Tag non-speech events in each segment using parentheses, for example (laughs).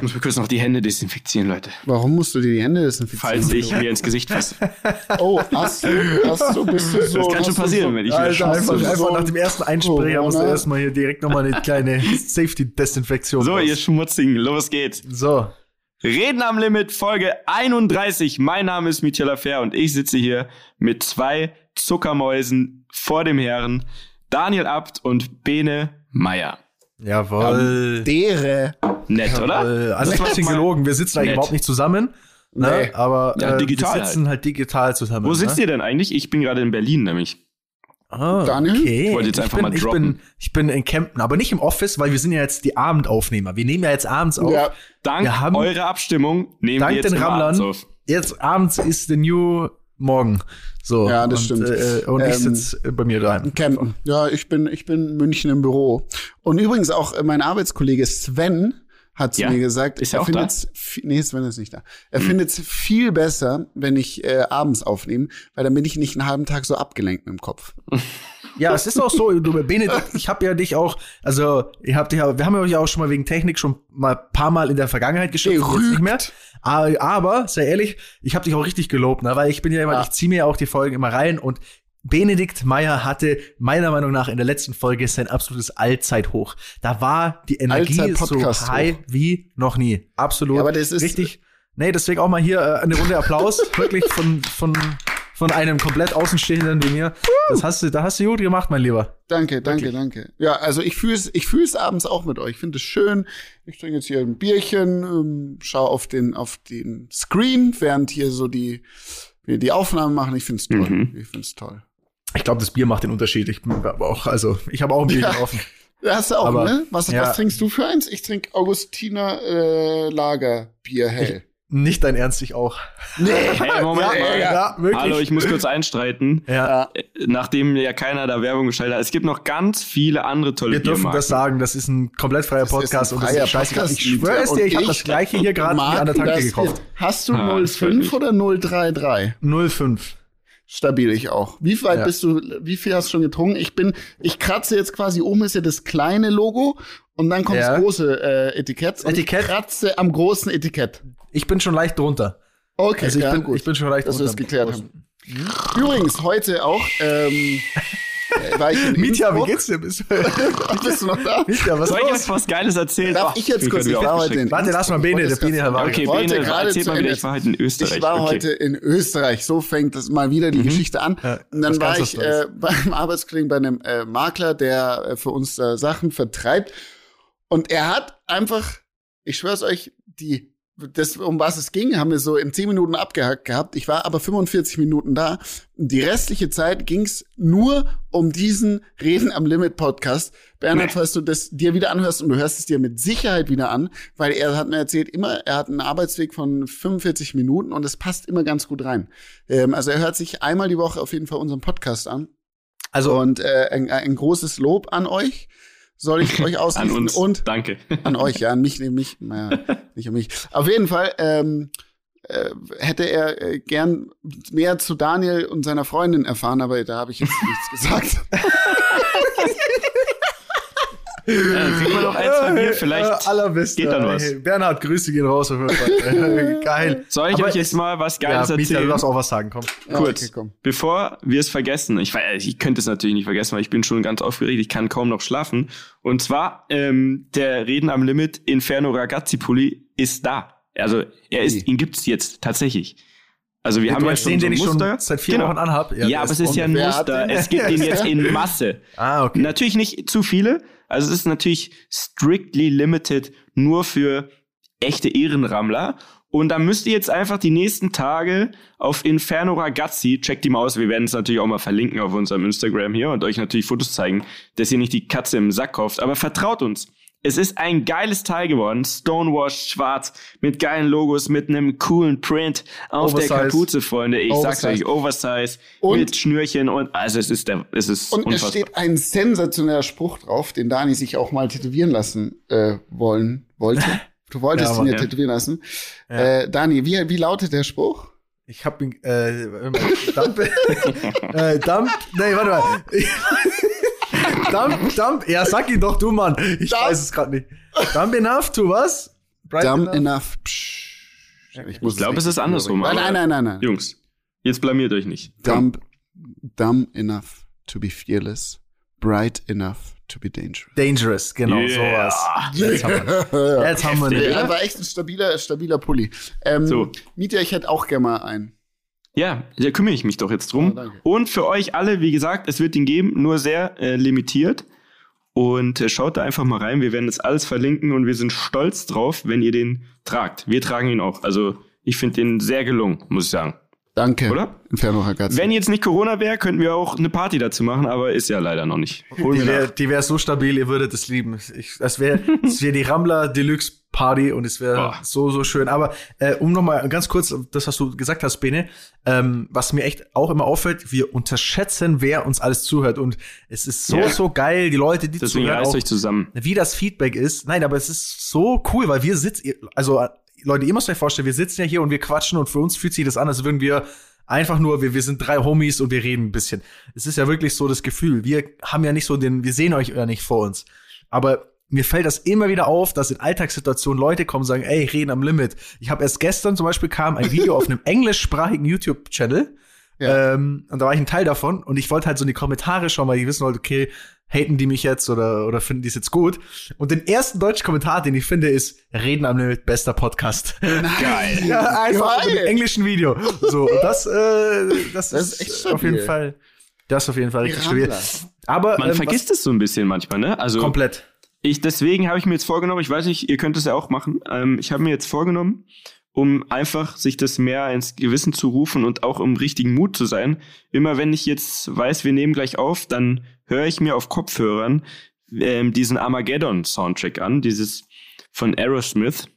Ich muss mir kurz noch die Hände desinfizieren, Leute. Warum musst du dir die Hände desinfizieren? Falls ich mir ins Gesicht fasse. Oh, hast du, hast du, bist du so. Das kann schon passieren, so, wenn ich mir Alter, einfach, so- einfach nach dem ersten Einsprecher musst du erstmal hier direkt nochmal eine kleine (laughs) Safety-Desinfektion. So, raus. ihr Schmutzigen, los geht's. So. Reden am Limit, Folge 31. Mein Name ist Michael Affair und ich sitze hier mit zwei Zuckermäusen vor dem Herren, Daniel Abt und Bene Meier. Jawohl. Dere. Nett, oder? Äh, also Das ein war bisschen mal gelogen. Wir sitzen eigentlich überhaupt nicht zusammen. Ne? Nee. Aber Ja, äh, digital wir sitzen halt, digital zusammen. Wo sitzt ne? ihr denn eigentlich? Ich bin gerade in Berlin nämlich. Ah, Daniel? Okay. Ich wollte jetzt einfach bin, mal ich droppen. bin, ich bin in Kempten, aber nicht im Office, weil wir sind ja jetzt die Abendaufnehmer. Wir nehmen ja jetzt abends auf. Ja, Dank Wir haben- eurer Abstimmung nehmen Dank wir jetzt den abends auf. Jetzt abends ist the new morgen. So. Ja, das und, stimmt. Äh, und ich Ähm, sitze bei mir daheim. Campen. Ja, ich bin, ich bin in München im Büro. Und übrigens auch äh, mein Arbeitskollege Sven hat zu Ja. mir gesagt, Ist er er auch findet nee, Sven ist nicht da. Er findet es viel besser, wenn ich äh, abends aufnehme, weil dann bin ich nicht einen halben Tag so abgelenkt im Kopf. (laughs) Ja, es ist auch so, du, Benedikt, ich habe ja dich auch, also ihr habt ja, wir haben euch ja auch schon mal wegen Technik schon mal ein paar Mal in der Vergangenheit geschickt, nicht mehr. Aber, aber sehr ehrlich, ich habe dich auch richtig gelobt, ne? weil ich bin ja immer, Ja. ich ziehe mir ja auch die Folgen immer rein und Benedikt Meyer hatte meiner Meinung nach in der letzten Folge sein absolutes Allzeithoch. Da war die Energie so high wie noch nie. Absolut. Ja, aber das ist- richtig. Nee, deswegen auch mal hier äh, eine Runde Applaus, (laughs) wirklich von von von einem komplett Außenstehenden wie mir. Das hast du, da hast du gut gemacht, mein Lieber. Danke, danke, danke. Ja, also ich fühle es, ich fühle es abends auch mit euch. Ich finde es schön. Ich trinke jetzt hier ein Bierchen, ähm, schaue auf den, auf den Screen, während hier so die, wir die Aufnahmen machen. Ich finde es toll. Mhm. Ich finde es toll. Ich glaube, das Bier macht den Unterschied. Ich bin aber auch, also ich habe auch ein Bier (laughs) Ja. offen. Ja, hast du auch, Aber, ne? Was, ja. was trinkst du für eins? Ich trinke Augustiner äh, Lagerbier hell. Nicht dein Ernst, ich auch. Nee, (laughs) Hey, Moment Ja, mal. ja, ja, wirklich. Hallo, ich muss kurz einstreiten. Ja. Äh, Nachdem ja keiner da Werbung geschaltet hat. Es gibt noch ganz viele andere tolle Wir dürfen das sagen, das ist ein komplett freier Das ist ein Podcast und das freier ist scheißegal. Podcast, Ich schwöre es dir, ich habe das gleiche hier gerade an der Tanke gekauft. Hast du Ah, das freut 05 mich. oder 033? 05. Stabil ich auch. Wie weit Ja. bist du, wie viel hast du schon getrunken? Ich bin, ich kratze jetzt quasi oben ist ja das kleine Logo und dann kommt Ja. das große äh, Etikett. Und Etikett? Ich kratze am großen Etikett. Ich bin schon leicht drunter. Okay, Also ich, ja, bin, gut. ich bin schon leicht dass wir drunter. das geklärt haben. Übrigens, heute auch, ähm, äh, (laughs) war ich in Mietja, wie geht's dir? Bist, (laughs) Bist du noch da? Mietja, was Soll ich jetzt was Geiles erzählen? Darf ich jetzt kurz, ich war heute in. Warte, lass mal Bene, der Bene das war. Okay, Bene, gerade erzähl zu mal wieder, ich war heute in Österreich. Ich war okay. heute in Österreich. So fängt das mal wieder die Geschichte an. Und dann war ich äh, (laughs) beim Arbeitskollegen bei einem äh, Makler, der äh, für uns äh, Sachen vertreibt. Und er hat einfach, ich schwör's euch, die das, um was es ging, haben wir so in zehn Minuten abgehackt gehabt. Ich war aber 45 Minuten da. Die restliche Zeit ging's nur um diesen Reden am Limit Podcast. Bernhard, Nee. falls du das dir wieder anhörst und du hörst es dir mit Sicherheit wieder an, weil er hat mir erzählt, immer, er hat einen Arbeitsweg von 45 Minuten und es passt immer ganz gut rein. Ähm, also er hört sich einmal die Woche auf jeden Fall unseren Podcast an. Also, Und äh, ein, ein großes Lob an euch soll ich euch An ausrichten. uns. Und Danke. an euch, ja, an mich, nämlich, naja, nicht an mich. Auf jeden Fall ähm, äh, hätte er äh, gern mehr zu Daniel und seiner Freundin erfahren, aber da habe ich jetzt nichts gesagt. (laughs) Äh, Kriegen wir noch ein, zwei Bier? Vielleicht. äh, allerbeste. geht dann was. Hey, Bernhard, Grüße gehen raus auf jeden Fall. (laughs) Geil. Soll ich Aber euch jetzt es- mal was Ja, Geiles Mietja, du erzählen? darfst auch was sagen, komm. Ja, Kurz, okay, komm. bevor wir es vergessen, ich, ich könnte es natürlich nicht vergessen, weil ich bin schon ganz aufgeregt, ich kann kaum noch schlafen. Und zwar, ähm, der Reden am Limit Inferno Ragazzi Pulli ist da. Also er ist, ihn gibt's jetzt tatsächlich. Also wir Du haben ja schon den, so den ein ich schon Muster. seit vier Genau. Wochen anhab? Ja, der aber es ist ja ein Muster. den? (laughs) Es gibt ihn jetzt in Masse. Ah, okay. Natürlich nicht zu viele. Also es ist natürlich strictly limited nur für echte Ehrenrammler. Und da müsst ihr jetzt einfach die nächsten Tage auf Inferno Ragazzi, checkt die mal aus, wir werden es natürlich auch mal verlinken auf unserem Instagram hier und euch natürlich Fotos zeigen, dass ihr nicht die Katze im Sack kauft. Aber vertraut uns. Es ist ein geiles Teil geworden. Stonewashed schwarz mit geilen Logos, mit einem coolen Print auf Oversize. der Kapuze, Freunde. Ich sag's Oversize. euch, Oversize Und- mit Schnürchen und also es ist der, es ist Und es unfassbar. steht ein sensationeller Spruch drauf, den Dani sich auch mal tätowieren lassen äh, wollen wollte. (laughs) Du wolltest Ja, ihn Mann, ja ja. tätowieren lassen. Ja. Äh, Dani, wie, wie lautet der Spruch? Ich hab ihn, äh, Dump, (laughs) äh, Dump, nee, warte mal. (laughs) Dump, Dump, ja, sag ihn doch du, Mann. Ich Dump. weiß es gerade nicht. Dump enough to was? Bright Dumb enough. Psch. Ich, ich glaube, es ist andersrum. Nein, nein, nein, nein, nein. Jungs, jetzt blamiert euch nicht. Dumb, dumb enough to be fearless. Bright enough to be dangerous. Dangerous, genau, Yeah. sowas. Jetzt haben wir, jetzt haben wir den. aber echt ein stabiler, stabiler Pulli. Ähm, So. Mietja, ich hätte auch gerne mal einen. Ja, da kümmere ich mich doch jetzt drum. Ja, und für euch alle, wie gesagt, es wird den geben, nur sehr äh, limitiert. Und äh, schaut da einfach mal rein. Wir werden das alles verlinken und wir sind stolz drauf, wenn ihr den tragt. Wir tragen ihn auch. Also ich finde den sehr gelungen, muss ich sagen. Danke. Oder? Inferno Ragazzi. Wenn jetzt nicht Corona wäre, könnten wir auch eine Party dazu machen, aber ist ja leider noch nicht. Holen Die wäre wär so stabil, ihr würdet es lieben. Ich, das wäre wär die Rambler Deluxe Party und es wäre so, so schön. Aber äh, um nochmal ganz kurz, das, was du gesagt hast, Bene, ähm, was mir echt auch immer auffällt, wir unterschätzen, wer uns alles zuhört. Und es ist so, Ja. so geil, die Leute, die Deswegen zuhören, reißt auch, euch zusammen. wie das Feedback ist. Nein, aber es ist so cool, weil wir sitzen, also Leute, ihr müsst euch vorstellen, wir sitzen ja hier und wir quatschen und für uns fühlt sich das an, als würden wir einfach nur, wir, wir sind drei Homies und wir reden ein bisschen. Es ist ja wirklich so das Gefühl, wir haben ja nicht so den, wir sehen euch ja nicht vor uns. Aber mir fällt das immer wieder auf, dass in Alltagssituationen Leute kommen und sagen, ey, reden am Limit. Ich habe erst gestern zum Beispiel kam ein Video auf einem (laughs) englischsprachigen YouTube-Channel Ja. ähm, und da war ich ein Teil davon und ich wollte halt so in die Kommentare schauen, weil ich wissen wollte, okay, haten die mich jetzt oder, oder finden die es jetzt gut? Und den ersten deutschen Kommentar, den ich finde, ist Reden am Limit, bester Podcast. (laughs) Geil. ja, einfach mit Geil. einem englischen Video. So, und das, äh, das, (laughs) Das ist, ist echt auf jeden. Fall, das ist auf jeden Fall richtig stabil. Rambler. Aber Man ähm, vergisst es so ein bisschen manchmal, ne? Also komplett. ich deswegen habe ich mir jetzt vorgenommen, ich weiß nicht, ihr könnt es ja auch machen. Ähm, ich habe mir jetzt vorgenommen, um einfach sich das mehr ins Gewissen zu rufen und auch im richtigen Mut zu sein. Immer wenn ich jetzt weiß, wir nehmen gleich auf, dann höre ich mir auf Kopfhörern ähm, diesen Armageddon-Soundtrack an, dieses von Aerosmith.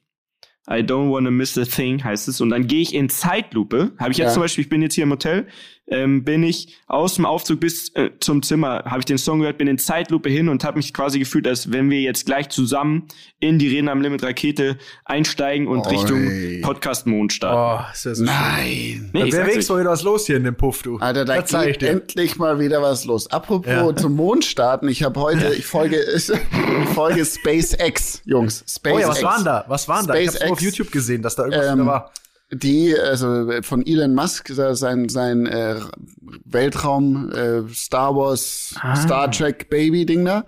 I don't wanna miss a thing heißt es. Und dann gehe ich in Zeitlupe. Habe ich jetzt Ja. zum Beispiel, ich bin jetzt hier im Hotel, ähm, bin ich aus dem Aufzug bis äh, zum Zimmer, habe ich den Song gehört, bin in Zeitlupe hin und habe mich quasi gefühlt, als wenn wir jetzt gleich zusammen in die Reden am Limit Rakete einsteigen und Oi. Richtung Podcast Mond starten. Oh, ist ja so schön. Nein. nee, Da wäre wenigstens mal wieder was los hier in dem Puff, du. Alter, da Das zeig ich geht dir. endlich mal wieder was los. Apropos Ja. zum Mond starten, ich habe heute, ich folge, ich folge SpaceX, Jungs. SpaceX. Oh ja, was waren da? Was waren da? Ich hab's SpaceX. auf YouTube gesehen, dass da irgendwas Ähm, da war. Die, also von Elon Musk, äh, sein, sein äh, Weltraum, äh, Star Wars, Ah. Star Trek Baby-Ding da.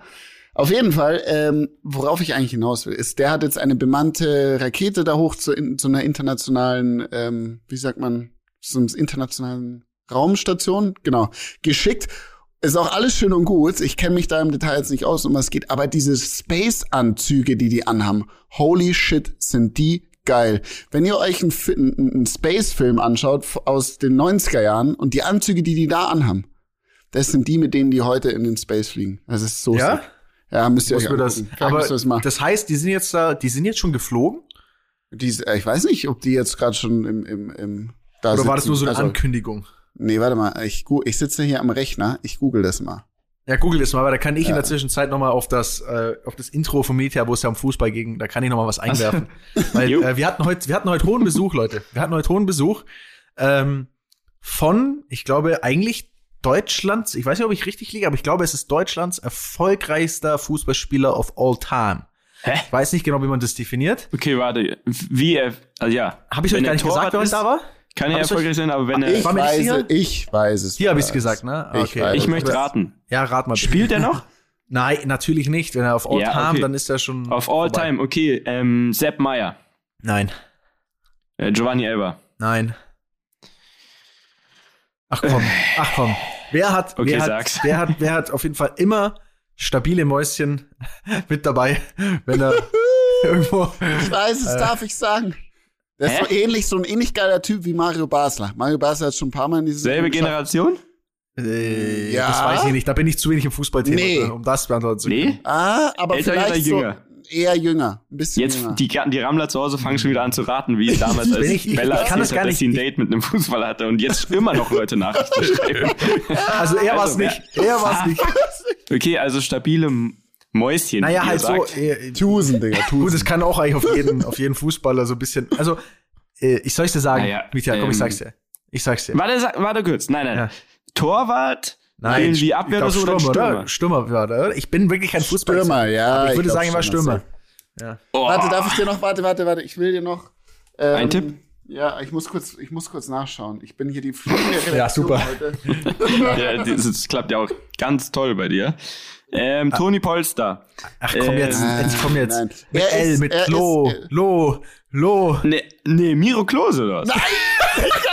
Auf jeden Fall, ähm, worauf ich eigentlich hinaus will, ist, der hat jetzt eine bemannte Rakete da hoch zu, in, zu einer internationalen, ähm, wie sagt man, zu einer internationalen Raumstation, genau, geschickt. Ist auch alles schön und gut. Ich kenne mich da im Detail jetzt nicht aus, um was es geht. Aber diese Space-Anzüge, die die anhaben, holy shit, sind die geil. Wenn ihr euch einen, einen einen Space-Film anschaut aus den 90er Jahren und die Anzüge, die die da anhaben, das sind die, mit denen die heute in den Space fliegen. Das ist so Ja? sick. Ja, müsst ihr euch das, aber das mal. das heißt, die sind jetzt da, die sind jetzt schon geflogen? Die, äh, ich weiß nicht, ob die jetzt gerade schon im, im, im da Oder war das sitzen. nur so eine Also, Ankündigung? Nee, warte mal. Ich, ich sitze hier am Rechner. Ich google das mal. Ja, google das mal, aber da kann ich in Ja. der Zwischenzeit noch mal auf das, äh, auf das Intro von Media, wo es ja um Fußball ging, da kann ich noch mal was einwerfen. (laughs) Weil äh, wir hatten heute, wir hatten heute hohen Besuch, Leute. Wir hatten heute hohen Besuch ähm, von, ich glaube, eigentlich Deutschlands, ich weiß nicht, ob ich richtig liege, aber ich glaube, es ist Deutschlands erfolgreichster Fußballspieler of all time. Hä? Ich weiß nicht genau, wie man das definiert. Okay, warte. Wie also ja. Habe ich euch gar nicht gesagt, Torwart wer heute ist, da war? Kann er erfolgreich sein, aber wenn er. Ich weiß, ich weiß es. Hier habe ich es gesagt, ne? Ich Okay. ich es. möchte raten. Ja, rat mal. bitte. Spielt er noch? (laughs) Nein, natürlich nicht. Wenn er auf all Ja, time, okay. dann ist er schon. Auf all vorbei. time, okay. Ähm, Sepp Meyer. Nein, Äh, Giovanni Elber. nein. Ach komm, (sighs) ach komm. Wer hat, Okay, wer, hat wer hat, wer hat auf jeden Fall immer stabile Mäuschen (laughs) mit dabei, wenn er (laughs) irgendwo. Ich weiß es, darf ich sagen. Der ist Hä? so ähnlich, so ein ähnlich geiler Typ wie Mario Basler. Mario Basler hat schon ein paar Mal in diese Selbe Generation? Äh, Ja. Das weiß ich nicht. Da bin ich zu wenig im Fußballthema, Nee. um das beantworten zu können. Nee? Ah, aber Älter oder vielleicht jünger? so eher jünger. Ein bisschen Jetzt, jünger. die, die Rammler zu Hause fangen schon wieder an zu raten, wie (laughs) damals, als ich- ich- Bella ich kann das gar hat, dass nicht- sie ein Date mit einem Fußballer hatte und jetzt immer noch Leute Nachrichten (laughs) schreiben. Also er war es Also, nicht. Er war es (laughs) nicht. Okay, also stabile Mäuschen. Naja, halt so. sagt. Äh, Tusen, Digga, (laughs) Gut, Tusen. es kann auch eigentlich auf jeden, auf jeden Fußballer so ein bisschen. Also, äh, ich soll es dir sagen, Naja, Mietja, komm, ich ähm, sag's dir. Ich sag's dir. Warte, warte kurz. Nein, nein. Ja. Torwart, Nein, irgendwie ich Abwehr glaub, oder so oder Stürmer, Stürmer? oder? Stürmer oder? Ich bin wirklich kein Fußballer. Stürmer, ja. Aber ich würde glaub sagen, er war Stürmer. Ja. Oh. Warte, darf ich dir noch, warte, warte, warte, ich will dir noch. Ähm, Ein Tipp? Ja, ich muss kurz, ich muss kurz nachschauen. Ich bin hier die Ja, super. heute. (laughs) Ja, das, das klappt ja auch ganz toll bei dir. Ähm, Ah. Toni Polster. Ach komm jetzt, Ähm, jetzt komm jetzt. nein. Mit Er L, ist- mit Lo, ist- Lo, Lo. Nee, nee, Miro Klose, oder was? Nein! (laughs)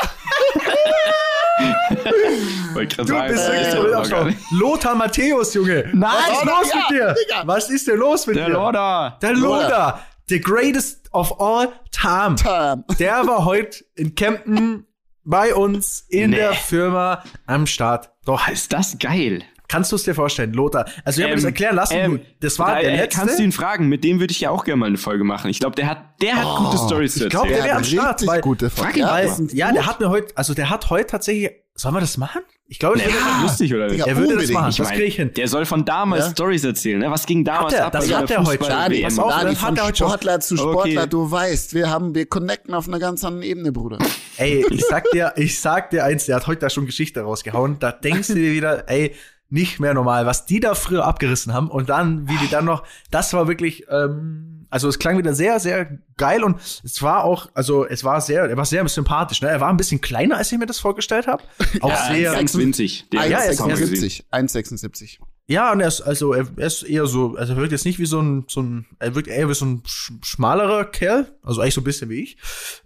Wollte gerade Du bist wirklich der Bildaufschau. nicht. Lothar Matthäus, Junge. Nein, Was ist Lothar, los mit dir? Digga. Was ist denn los mit Der dir? Lorda. Der Lothar. Lothar. The greatest of all time. Tam. (laughs) Der war heute in Kempten bei uns in Nee. der Firma am Start. Doch, Ist das geil. Kannst du es dir vorstellen, Lothar? Also, ich habe mir das erklären lassen. ähm, das war da, der letzte. Kannst du ihn fragen? Mit dem würde ich ja auch gerne mal eine Folge machen. Ich glaube, der hat, der hat gute Stories zu ich glaub, erzählen. der wär am Start, weil- gute Frag Frage. ihn Ja, weil, das ja, gut. der hat mir heute, also der hat heute tatsächlich, sollen wir das machen? Ich glaube, das Der würde ist lustig, oder nicht? Er würde das machen. Ich das mein, kriege ich hin. Der soll von damals Ja. Stories erzählen, ne? Was ging damals Hat ab? das bei hat der er heute. Dani, Pass auf, Dani, das hat von er. Sportler zu Sportler, Okay. du weißt, wir haben, wir connecten auf einer ganz anderen Ebene, Bruder. Ey, ich sag dir, ich sag dir eins, der hat heute da schon Geschichte rausgehauen. Da denkst du dir wieder, ey, nicht mehr normal, was die da früher abgerissen haben und dann, wie die dann noch, das war wirklich, ähm, also es klang wieder sehr, sehr geil und es war auch, also es war sehr, er war sehr sympathisch, ne? Er war ein bisschen kleiner, als ich mir das vorgestellt habe. (laughs) Auch Ja, sehr, ganz winzig. Der ja, hat er das ist- haben wir gesehen. 1,76. 1,76. Ja, und er ist, also, er, ist eher so, also er wirkt jetzt nicht wie so ein, so ein, er wirkt eher wie so ein sch schmalerer Kerl, also eigentlich so ein bisschen wie ich.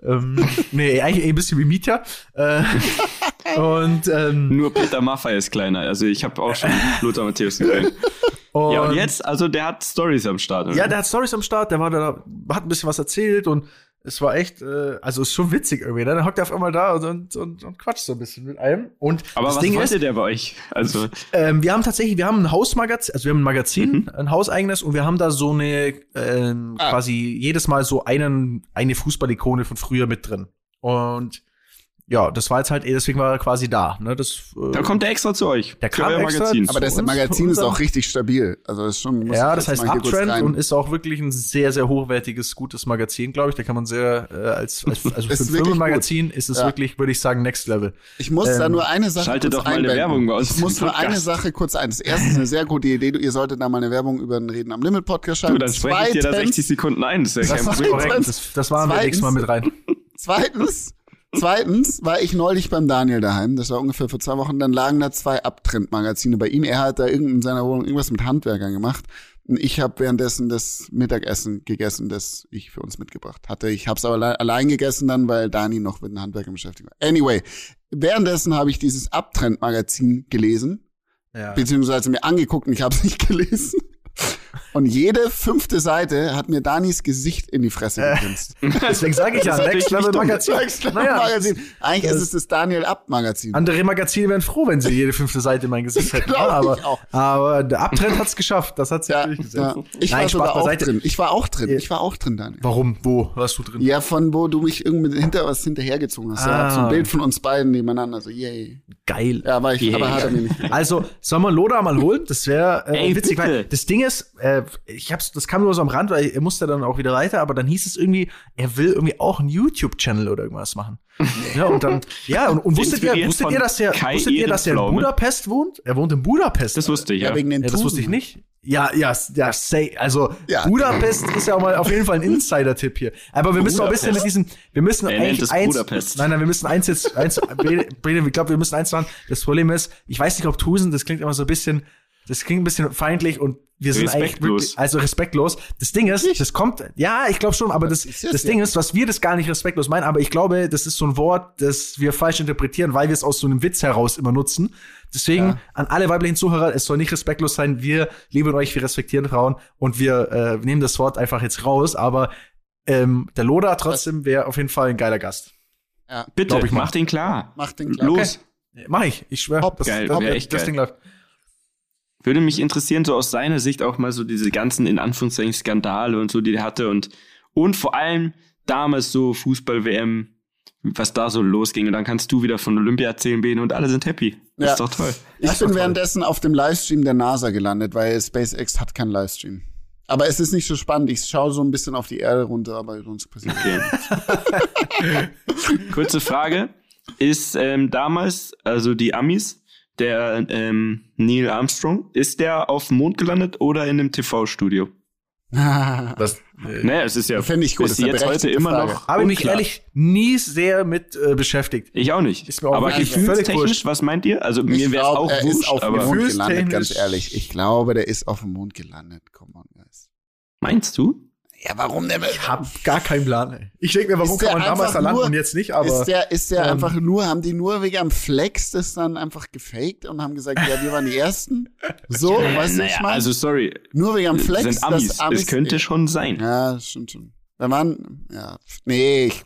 Ähm, (laughs) nee, eigentlich eher ein bisschen wie Mietja. Äh, (laughs) und, ähm, Nur Peter Maffay ist kleiner. Also ich habe auch schon (laughs) Lothar Matthäus gesehen. und, Ja, und jetzt, also der hat Stories am Start. Oder? Ja, der hat Stories am Start, der war da, hat ein bisschen was erzählt und es war echt, äh, also ist schon witzig irgendwie. Ne? Dann hockt er auf einmal da und, und, und, und quatscht so ein bisschen mit einem. Und Aber das was Ding wollte ist, der bei euch? Also, ähm, wir haben tatsächlich, wir haben ein Hausmagazin, also wir haben ein Magazin, Mhm. ein hauseigenes und wir haben da so eine ähm, Ah. quasi jedes Mal so einen, eine Fußballikone von früher mit drin. Und ja, das war jetzt halt, eh, deswegen war er quasi da. Ne? Das, äh, da kommt der extra zu euch. Der kam extra, Magazin. Aber das Magazin ist (laughs) auch richtig stabil. Also das ist schon. muss Ja, das heißt Uptrend und ist auch wirklich ein sehr, sehr hochwertiges, gutes Magazin, glaube ich. Da kann man sehr, äh, als, als (laughs) also für Ist ein Firmenmagazin ist es Ja. wirklich, würde ich sagen, Next Level. Ich muss da Ähm, nur eine Sache schaltet kurz doch mal eine. Werbung bei uns Ich muss nur eine. Sache kurz ein. Das erste ist eine sehr gute Idee. Du- Ihr solltet da mal eine Werbung über den Reden am Limit Podcast Du, schalten. dann spreche ich dir da Zweitens- 60 Sekunden ein. Das ist ja Das kein Problem. korrekt. Das, das waren wir nächstes Mal mit rein. Zweitens, zweitens war ich neulich beim Daniel daheim. Das war ungefähr vor zwei Wochen. Dann lagen da zwei Abtrendmagazine bei ihm. Er hat da irgend in seiner Wohnung irgendwas mit Handwerkern gemacht. Und ich habe währenddessen das Mittagessen gegessen, das ich für uns mitgebracht hatte. Ich habe es aber alle allein gegessen dann, weil Dani noch mit den Handwerkern beschäftigt war. Anyway, währenddessen habe ich dieses Abtrendmagazin gelesen Ja. beziehungsweise mir angeguckt und ich habe es (laughs) nicht gelesen. Und jede fünfte Seite hat mir Danis Gesicht in die Fresse Äh. gegrinst. (laughs) Deswegen sage ich ja, Das ist Next Level Magazin. Naja, Magazin. Eigentlich das- ist es das Daniel Abt Magazin. andere Magazine wären froh, wenn sie jede fünfte Seite in mein Gesicht hätten. Ja, ich aber, auch. aber der Abtrend hat's geschafft. Das hat sich Ja, durchgesetzt. ja. Ich Nein, war sogar auch drin. Ich war auch drin. Ich war auch drin, Daniel. Warum? Wo warst du drin? Ja, von wo du mich irgendwie hinter was hinterhergezogen hast. Ah. Da so ein Bild von uns beiden nebeneinander. So, yay. Geil. Ja, aber ich, Yeah. aber hat er mir nicht. (laughs) Also, soll man Loda mal holen? Das wäre äh, Ey, witzig, bitte. weil das Ding ist, äh, ich hab's, das kam nur so am Rand, weil er musste dann auch wieder weiter, aber dann hieß es irgendwie, er will irgendwie auch einen YouTube-Channel oder irgendwas machen. ja, und dann, ja, und, und wusstet ihr, wusstet ihr, dass der, Kai wusstet ihr, dass er in. Budapest wohnt? Er wohnt in Budapest. Das wusste ich, Ja, ja. wegen den Ja, das wusste ich nicht. Ja, ja, ja, say, also Ja. Budapest ist ja auch mal auf jeden Fall ein Insider-Tipp hier. Aber wir müssen auch ein bisschen mit Budapest. diesem, wir müssen Er eigentlich eins, Budapest. nein, nein, wir müssen eins jetzt, eins, Brede, ich glaube, wir müssen eins machen. Das Problem ist, ich weiß nicht, ob Tusen, das klingt immer so ein bisschen, das klingt ein bisschen feindlich und wir sind eigentlich Respektlos. wirklich, also respektlos. Das Ding ist, das kommt, ja, ich glaube schon, aber das, das ja. Ding ist, was wir das gar nicht respektlos meinen, aber ich glaube, das ist so ein Wort, das wir falsch interpretieren, weil wir es aus so einem Witz heraus immer nutzen. Deswegen Ja. an alle weiblichen Zuhörer, es soll nicht respektlos sein. Wir lieben euch, wir respektieren Frauen und wir äh, nehmen das Wort einfach jetzt raus. Aber ähm, der Loda trotzdem wäre auf jeden Fall ein geiler Gast. Ja, Bitte, ich mach den klar. mach den klar. Los. Mach ich, ich schwöre. Das, geil, das, das, das. Ding läuft. Würde mich interessieren, so aus seiner Sicht auch mal so diese ganzen, in Anführungszeichen, Skandale und so, die der hatte und, und vor allem damals so Fußball-WM, was da so losging. Und dann kannst du wieder von Olympia erzählen, Bene, und alle sind happy. Das Ja. ist doch toll. Ich bin toll. währenddessen auf dem Livestream der NASA gelandet, weil SpaceX hat keinen Livestream. Aber es ist nicht so spannend. Ich schaue so ein bisschen auf die Erde runter, aber sonst passiert Okay. (laughs) Kurze Frage. Ist ähm, damals, also die Amis, der ähm, Neil Armstrong, ist der auf dem Mond gelandet oder in einem TV-Studio? (laughs) Das äh, Naja, es ist ja Fänd ich gut, bis jetzt heute immer Frage. noch habe ich mich ehrlich nie sehr mit äh, beschäftigt. Ich auch nicht. Ist mir auch aber gefühlstechnisch, was meint ihr? Also mir Ich wäre es auch er wurscht, ist auf dem aber Mond gelandet, Gefühlstechnisch- ganz ehrlich. Ich glaube, der ist auf dem Mond gelandet. Come on, guys. meinst du? Ja, warum denn? Ich habe gar keinen Plan. Ey. Ich denke mir, warum kann man damals da landen und jetzt nicht? Aber ist der, ist der ähm, einfach nur, haben die nur wegen am Flex das dann einfach gefaked und haben gesagt, ja, wir waren die Ersten? (laughs) So, weißt du, was ich naja, meine? also sorry, nur wegen am Flex, sind Amis. Amis es könnte schon sein. Ja, stimmt schon. Wenn man, ja, nee, ich,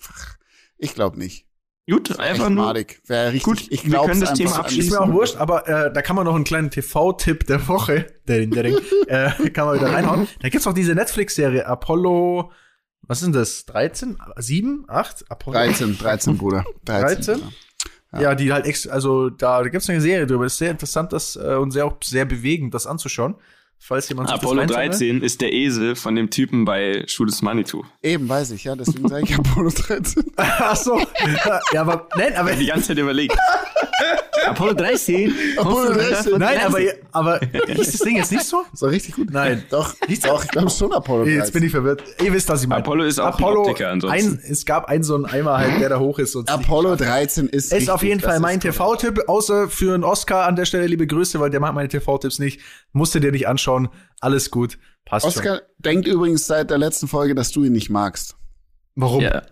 ich glaube nicht. Gut, einfach nur. madig. Richtig, Gut, ich wir glaube können das Thema ist abschließen. mir auch wurscht, aber äh, da kann man noch einen kleinen TV-Tipp der Woche, der, der, der (laughs) äh, kann man wieder reinhauen. Da gibt's auch diese Netflix-Serie Apollo, was ist denn das? 13? 7? 8? Apollo? 13, 13, Bruder. 13? 13? Ja. die halt ex also da, da gibt's eine Serie drüber. Das ist sehr interessant, das äh, und sehr auch sehr bewegend, das anzuschauen. Falls jemand Apollo reinziehen will. 13 ist der Esel von dem Typen bei Schuh des Manitou. Eben, weiß ich, ja, deswegen sage ich Apollo 13. (laughs) Ach so. ja, aber nein, aber Die ganze Zeit überlegt. (laughs) Apollo 13? Apollo 13. nein, aber aber ist das Ding jetzt nicht so? So richtig gut. Nein. Doch, doch, ich glaube schon Apollo 13. Jetzt bin ich verwirrt. Ihr wisst, was ich meine. Apollo ist auch ein Optiker ansonsten. Ein, es gab einen so einen Eimer halt, der da hoch ist. Und Apollo 13 ist ist auf richtig, jeden das Fall mein TV-Tipp, außer für einen Oscar an der Stelle liebe Grüße, weil der macht meine TV-Tipps nicht. Musst du dir nicht anschauen. Alles gut. Passt schon. Oscar denkt übrigens seit der letzten Folge, dass du ihn nicht magst. Warum? Ja.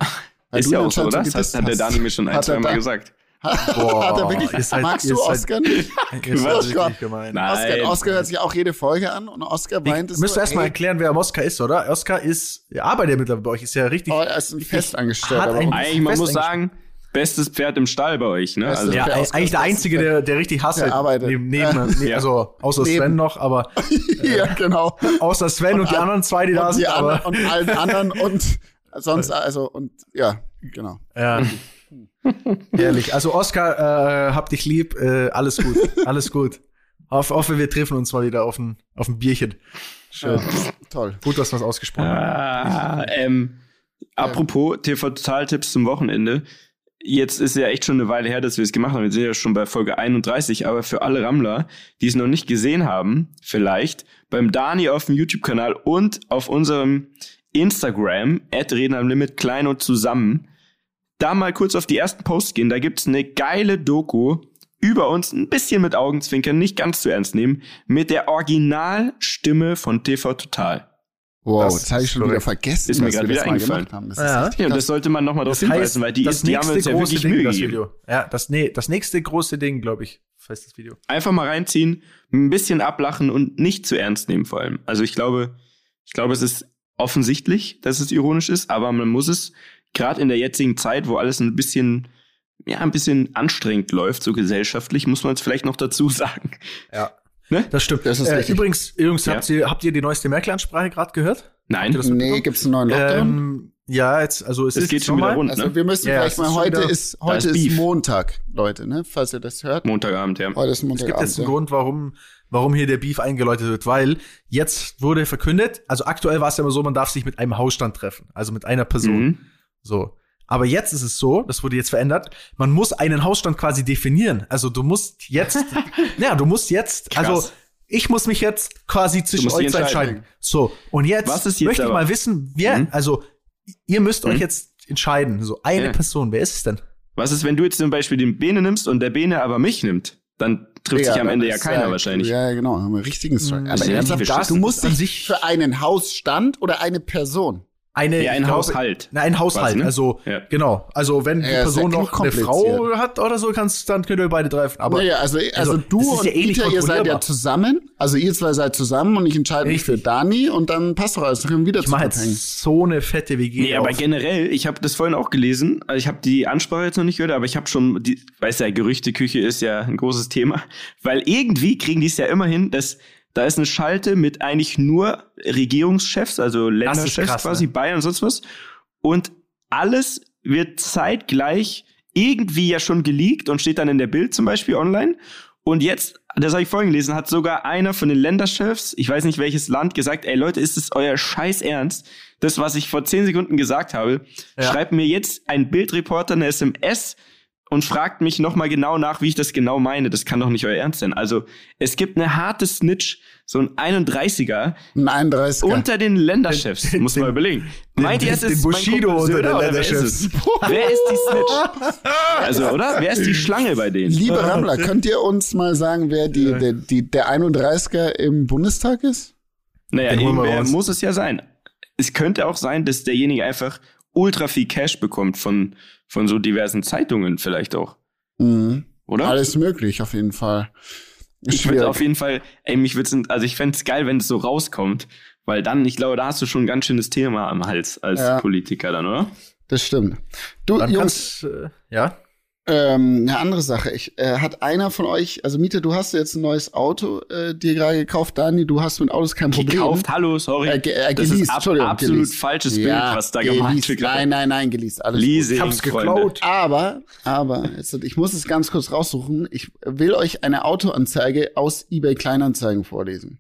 Weil Ist du ja auch so, oder? Das hat, der. Dani mir schon ein, er zwei Mal gesagt. Boah, (laughs) Hat er wirklich, seid- magst du Oscar nicht? (laughs) Ihr seid Oscar. gemein. Nein. Oscar, Oscar hört sich auch jede Folge an und Oscar meint es Müsst so, erstmal erklären, wer Oscar ist, oder? Oscar ist, er arbeitet ja mittlerweile bei euch, ist ja richtig. oh, er ist ein Festangestellter. Eigentlich, man muss sagen, bestes Pferd im Stall bei euch, ne? Bestes Also, ja, Oscar eigentlich der Einzige, der, der richtig hasst. Der arbeitet. Neben, (laughs) neben, Ja. Also, außer Neben. Sven noch, aber (laughs) ja, genau. außer Sven und, die all- anderen zwei, die da und, sind, die aber. anderen, und allen anderen (laughs) und sonst, also, und ja, genau. Ja. Ehrlich. Also Oscar, äh, hab dich lieb, äh, alles gut, alles gut. Hoff, hoffe, wir treffen uns mal wieder auf ein, auf ein Bierchen. Schön. Toll. Gut, dass wir es ausgesprochen haben. Ah, ähm, apropos TV-Total-Tipps zum Wochenende. Jetzt ist ja echt schon eine Weile her, dass wir es gemacht haben. Wir sind ja schon bei Folge 31, aber für alle Rammler, die es noch nicht gesehen haben, vielleicht beim Dani auf dem YouTube-Kanal und auf unserem Instagram, Reden Limit, klein und zusammen, da mal kurz auf die ersten Posts gehen. Da gibt's eine geile Doku über uns, ein bisschen mit Augenzwinkern, nicht ganz zu ernst nehmen, mit der Originalstimme von TV Total. Wow, Das das, habe ich ist schon wieder vergessen, Ist mir dass gerade wir wieder eingefallen. gemacht haben. Das Ja. Ja, das sollte man nochmal darauf hinweisen, weil die, das ist, die haben uns ja wirklich Ding, Mühe das gegeben. Video. Ja, das, nee, das nächste große Ding, glaube ich, heißt das Video. Einfach mal reinziehen, ein bisschen ablachen und nicht zu ernst nehmen vor allem. Also ich glaube, ich glaube, es ist offensichtlich, dass es ironisch ist, aber man muss es gerade in der jetzigen Zeit, wo alles ein bisschen ja, ein bisschen anstrengend läuft, so gesellschaftlich, muss man es vielleicht noch dazu (laughs) sagen. Ja. Ne? Das stimmt. Das ist äh, richtig. übrigens, Jungs, Ja. habt, ihr, habt ihr die neueste Merkel-Ansprache gerade gehört? Nein, es Nee, gibt's einen neuen Lockdown? Ähm, ja, jetzt, also es, Es ist geht schon wieder rund. also ne? wir müssen Ja, vielleicht es mal, heute wieder- ist, heute ist ist, Beef. Montag, Leute, ne? Falls ihr das hört. Montagabend, ja. Heute ist Es gibt Montagabend. jetzt einen ja. Grund, warum, warum hier der Beef eingeläutet wird, weil jetzt wurde verkündet, also aktuell war es ja immer so, man darf sich mit einem Hausstand treffen, also mit einer Person. Mhm. So. Aber jetzt ist es so, das wurde jetzt verändert, man muss einen Hausstand quasi definieren. Also du musst jetzt, (laughs) ja, du musst jetzt, Krass. also ich muss mich jetzt quasi zwischen euch zwei entscheiden. entscheiden. So, und jetzt, Was ist jetzt möchte ich aber- mal wissen, wer, Mhm. also ihr müsst euch Mhm. jetzt entscheiden. So, eine Ja. Person, wer ist es denn? Was ist, wenn du jetzt zum Beispiel den Bene nimmst und der Bene aber mich nimmt? Dann trifft sich am Ende ja keiner wahrscheinlich. Ja, genau, haben wir richtigen Strike. Mhm. Aber Sehr ernsthaft, du musst dich sich- für einen Hausstand oder eine Person. Eine, Ja, ein glaube- Haushalt. Na, ein Haushalt, Quasi, ne? also Ja. genau. Also wenn die Ja, Person noch eine. Frau hat oder so, kannst, dann könnt ihr beide treffen. Aber naja, also, also, also, du und ja eh Peter, ihr seid ja zusammen. Also ihr zwei seid zusammen und ich entscheide mich für. Dani und dann passt doch alles. Dann können wir wieder ich zusammenhängen. jetzt so eine fette WG. Nee, aber auf. generell, ich habe das vorhin auch gelesen. Also ich habe die Ansprache jetzt noch nicht gehört, aber ich habe schon, die, weiß ja, Gerüchteküche ist ja ein großes Thema, weil irgendwie kriegen die es ja immer hin, dass da ist eine Schalte mit eigentlich nur Regierungschefs, also Länderchefs krass, quasi, ne? Bayern und sonst was. Und alles wird zeitgleich irgendwie ja schon geleakt und steht dann in der Bild zum Beispiel online. Und jetzt, das habe ich vorhin gelesen, hat sogar einer von den Länderchefs, ich weiß nicht welches Land, gesagt, ey Leute, ist es euer Scheiß Ernst? Das, was ich vor zehn Sekunden gesagt habe, Ja. schreibt mir jetzt ein Bildreporter eine SMS und fragt mich nochmal genau nach, wie ich das genau meine. Das kann doch nicht euer Ernst sein. Also, es gibt eine harte Snitch, so ein 31er. Ein 31er. Unter den Länderchefs, Den- muss man den- überlegen. Meint ihr, es ist mein Bushido Kumpel unter den oder wer Länderchefs. ist? Wer ist die Snitch? Also, oder? Wer ist die Schlange bei denen? Liebe Rammler, könnt ihr uns mal sagen, wer die, der, die, der 31er im Bundestag ist? Naja, irgendwer muss es ja sein. Es könnte auch sein, dass derjenige einfach ultra viel Cash bekommt von, von so diversen Zeitungen vielleicht auch, Mhm. oder? Alles möglich, auf jeden Fall. ich würde auf jeden Fall, ey, mich würde also ich fände es geil, wenn es so rauskommt, weil dann, ich glaube, da hast du schon ein ganz schönes Thema am Hals als Ja. Politiker dann, oder? Das stimmt. Du, Dann Jungs, kannst, äh, ja. Ähm, eine andere Sache. Ich, äh, hat einer von euch, also Mieter, du hast jetzt ein neues Auto äh, dir gerade gekauft, Dani, du hast mit Autos kein Problem. Gekauft, hallo, sorry. Äh, ge äh, das geleast, ist ab, absolut geleast. falsches Ja, Bild, was da gemacht geleast. wird. Nein, nein, nein, geleast. Alles gut. Leasing, Ich hab's geklaut. Aber, aber, jetzt, ich muss es ganz kurz raussuchen. Ich will euch eine Autoanzeige aus eBay Kleinanzeigen vorlesen.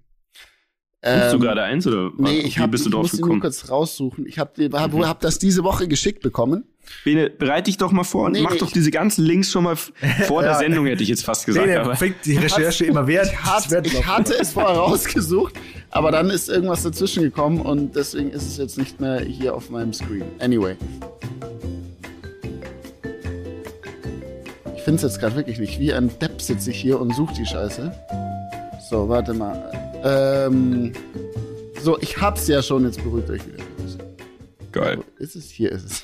Suchst du Ähm, gerade eins oder Nee, wie ich, hab, bist du ich drauf muss sie nur gekommen? kurz raussuchen. Ich habe hab, hab das diese Woche geschickt bekommen. Bene, bereite dich doch mal vor und Nee, mach nee, doch ich- diese ganzen Links schon mal (laughs) vor der. Sendung, hätte ich jetzt fast gesagt. Nee, aber fängt die Recherche immer wert. Ich, hat, Das wird ich hatte es vorher rausgesucht, aber dann ist irgendwas dazwischen gekommen und deswegen ist es jetzt nicht mehr hier auf meinem Screen. Anyway. Ich finde es jetzt gerade wirklich nicht. Wie ein Depp sitze ich hier und suche die Scheiße. So, warte mal. Ähm, so, ich hab's ja schon. Jetzt beruhigt euch wieder. geil. Wo Ist es? Hier ist es.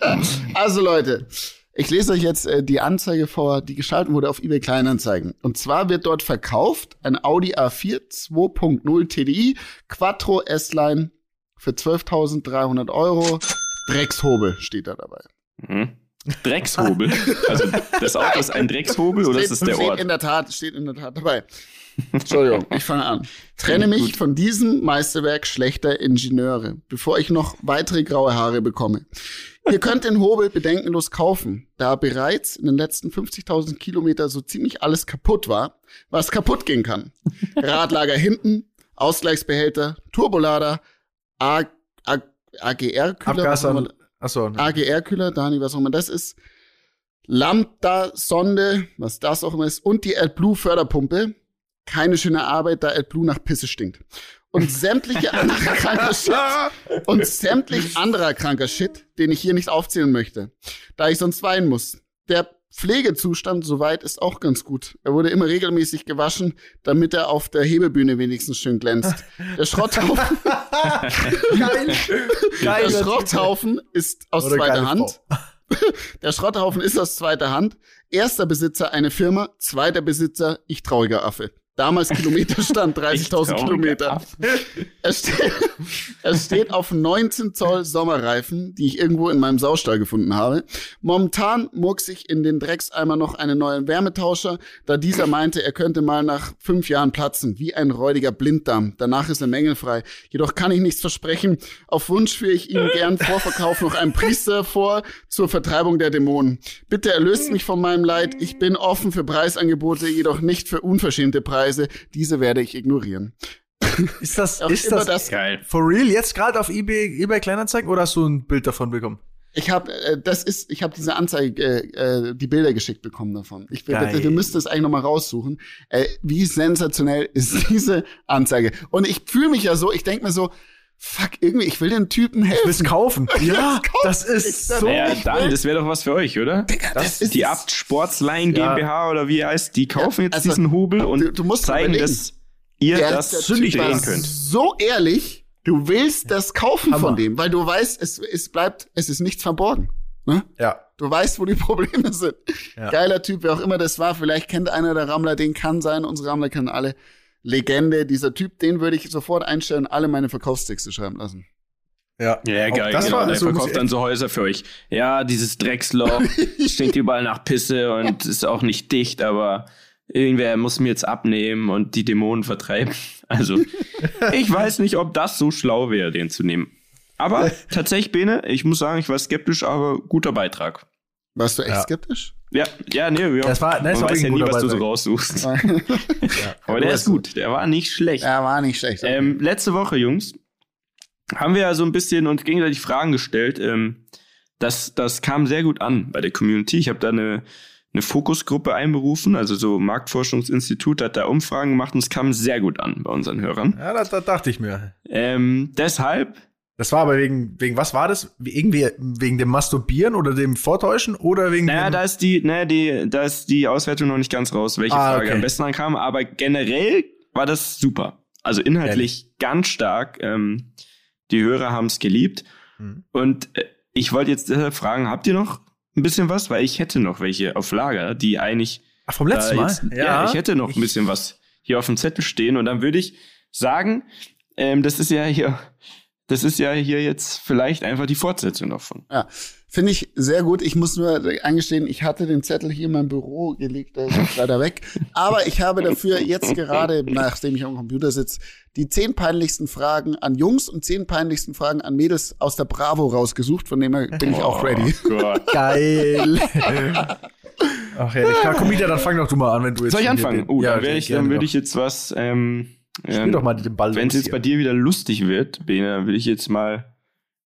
(laughs) also Leute, ich lese euch jetzt äh, die Anzeige vor, die geschaltet wurde auf eBay Kleinanzeigen. Und zwar wird dort verkauft ein Audi A4 2.0 TDI Quattro S-Line für 12.300 Euro. Dreckshobel steht da dabei. Mhm. Dreckshobel. Also das Auto ist ein Dreckshobel oder ist es der steht Ort? in der Tat, steht in der Tat dabei. Entschuldigung, ich fange an. Trenne mich von diesem Meisterwerk schlechter Ingenieure, bevor ich noch weitere graue Haare bekomme. Ihr könnt den Hobel bedenkenlos kaufen, da bereits in den letzten 50.000 Kilometer so ziemlich alles kaputt war, was kaputt gehen kann. Radlager hinten, Ausgleichsbehälter, Turbolader, AGR-Kühler. Achso. AGR-Kühler, Dani, was auch immer das ist. Lambda-Sonde, was das auch immer ist, und die AdBlue-Förderpumpe. Keine schöne Arbeit, da AdBlue nach Pisse stinkt. Und sämtliche andere (laughs) kranker Shit. Und sämtlich anderer kranker Shit, den ich hier nicht aufzählen möchte. Da ich sonst weinen muss. Der Pflegezustand soweit ist auch ganz gut. Er wurde immer regelmäßig gewaschen, damit er auf der Hebebühne wenigstens schön glänzt. Der Schrotthaufen, (laughs) Geil. der Schrotthaufen ist aus Oder zweiter Hand. Frau. (laughs) Der Schrotthaufen ist aus zweiter Hand. Erster Besitzer eine Firma, zweiter Besitzer ich trauriger Affe. Damals Kilometerstand 30.000 trauriger Kilometer. Affe. (laughs) Es steht, es steht auf 19 Zoll Sommerreifen, die ich irgendwo in meinem Saustall gefunden habe. Momentan murks ich in den Dreckseimer noch einen neuen Wärmetauscher, da dieser meinte, er könnte mal nach fünf Jahren platzen, wie ein räudiger Blinddarm. Danach ist er mängelfrei. Jedoch kann ich nichts versprechen. Auf Wunsch führe ich Ihnen gern vor Verkauf noch einen Priester vor zur Vertreibung der Dämonen. Bitte erlöst mich von meinem Leid. Ich bin offen für Preisangebote, jedoch nicht für unverschämte Preise. Diese werde ich ignorieren. Ist das, ist immer das, das Geil. for real jetzt gerade auf eBay, eBay Kleinanzeigen oder hast du ein Bild davon bekommen? Ich habe, äh, das ist, ich habe diese Anzeige, äh, äh, die Bilder geschickt bekommen davon. Ich Geil. wir müssten es eigentlich noch mal raussuchen. Äh, wie sensationell ist (laughs) diese Anzeige? Und ich fühle mich ja so, ich denk mir so, fuck, irgendwie, ich will den Typen Willst helfen. kaufen? (laughs) Ja, kaufen. das ist Ich- so. Naja, ich dann, das wäre doch was für euch, oder? das die ist- Abt Sportsline Ja. GmbH oder wie heißt, die kaufen Ja, jetzt also, diesen Hubel und du- du musst zeigen, überlegen. dass ihr Der- das zündig drehen könnt. So ehrlich, du willst das kaufen Hammer. von dem, weil du weißt, es, es bleibt, es ist nichts verborgen. Ne? Ja. Du weißt, wo die (laughs) Probleme sind. Ja. Geiler Typ, wer auch immer das war. Vielleicht kennt einer der Rammler, den kann sein. Unsere Rammler kennen alle. Legende, dieser Typ, den würde ich sofort einstellen, alle meine Verkaufstexte schreiben lassen. Ja, Ja, geil. Das genau. war Der so verkauft dann so Häuser für euch. Ja, dieses Drecksloch (laughs) stinkt überall nach Pisse und ist auch nicht dicht, aber irgendwer muss mir jetzt abnehmen und die Dämonen vertreiben. (laughs) Also, (laughs) ich weiß nicht, ob das so schlau wäre, den zu nehmen. Aber tatsächlich, Bene, ich muss sagen, ich war skeptisch, aber guter Beitrag. Warst du echt Ja. skeptisch? Ja, ja, nee, ja. Das war- das Man war weiß ja nie, was du so raussuchst. ja, (laughs) Aber der ist gut, der war nicht schlecht. Er war nicht schlecht. Ähm, letzte Woche, Jungs, haben wir ja so ein bisschen uns gegenseitig Fragen gestellt. Ähm, das, das kam sehr gut an bei der Community. Ich habe da eine, eine Fokusgruppe einberufen, also so Marktforschungsinstitut hat da Umfragen gemacht und es kam sehr gut an bei unseren Hörern. Ja, das, das dachte ich mir. Ähm, deshalb Das war aber wegen, wegen was war das? Wie- Irgendwie wegen dem Masturbieren oder dem Vortäuschen oder wegen Naja, dem, da ist die, naja, die, da ist die Auswertung noch nicht ganz raus, welche Ah, Frage okay. am besten ankam, aber generell war das super. Also inhaltlich ganz stark. Ähm, die Hörer haben es geliebt. Mhm. Und äh, ich wollte jetzt deshalb fragen, habt ihr noch ein bisschen was? Weil ich hätte noch welche auf Lager, die eigentlich. Ach, vom letzten Mal? Jetzt, ja, ich hätte noch ein bisschen was hier auf dem Zettel stehen. Und dann würde ich sagen, ähm, das ist ja hier, das ist ja hier jetzt vielleicht einfach die Fortsetzung davon. Ja, finde ich sehr gut. Ich muss nur eingestehen, ich hatte den Zettel hier in meinem Büro gelegt, der ist jetzt leider weg. Aber ich habe dafür jetzt gerade, nachdem ich am Computer sitze, die zehn peinlichsten Fragen an Jungs und zehn peinlichsten Fragen an Mädels aus der Bravo rausgesucht. Von dem her bin ich auch ready. Oh Gott. (laughs) Geil. Ach ja, ich, komm wieder, dann fang doch du mal an, wenn du jetzt. Soll ich anfangen? Oh, ja, dann, ich, dann würde ich jetzt was. Ähm, Spiel ähm, doch mal den Ball. Wenn es jetzt bei dir wieder lustig wird, Bene, dann will ich jetzt mal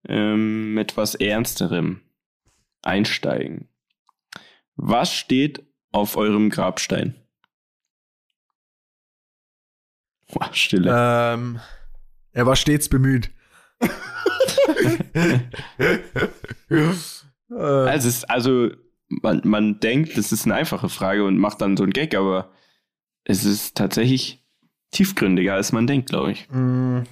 ähm, mit was Ernsterem einsteigen. Was steht auf eurem Grabstein? Boah, Stille. Ähm, er war stets bemüht. (laughs) äh, Also, ist, also man, man denkt, das ist eine einfache Frage und macht dann so einen Gag, aber es ist tatsächlich tiefgründiger, als man denkt, glaube ich. Mm.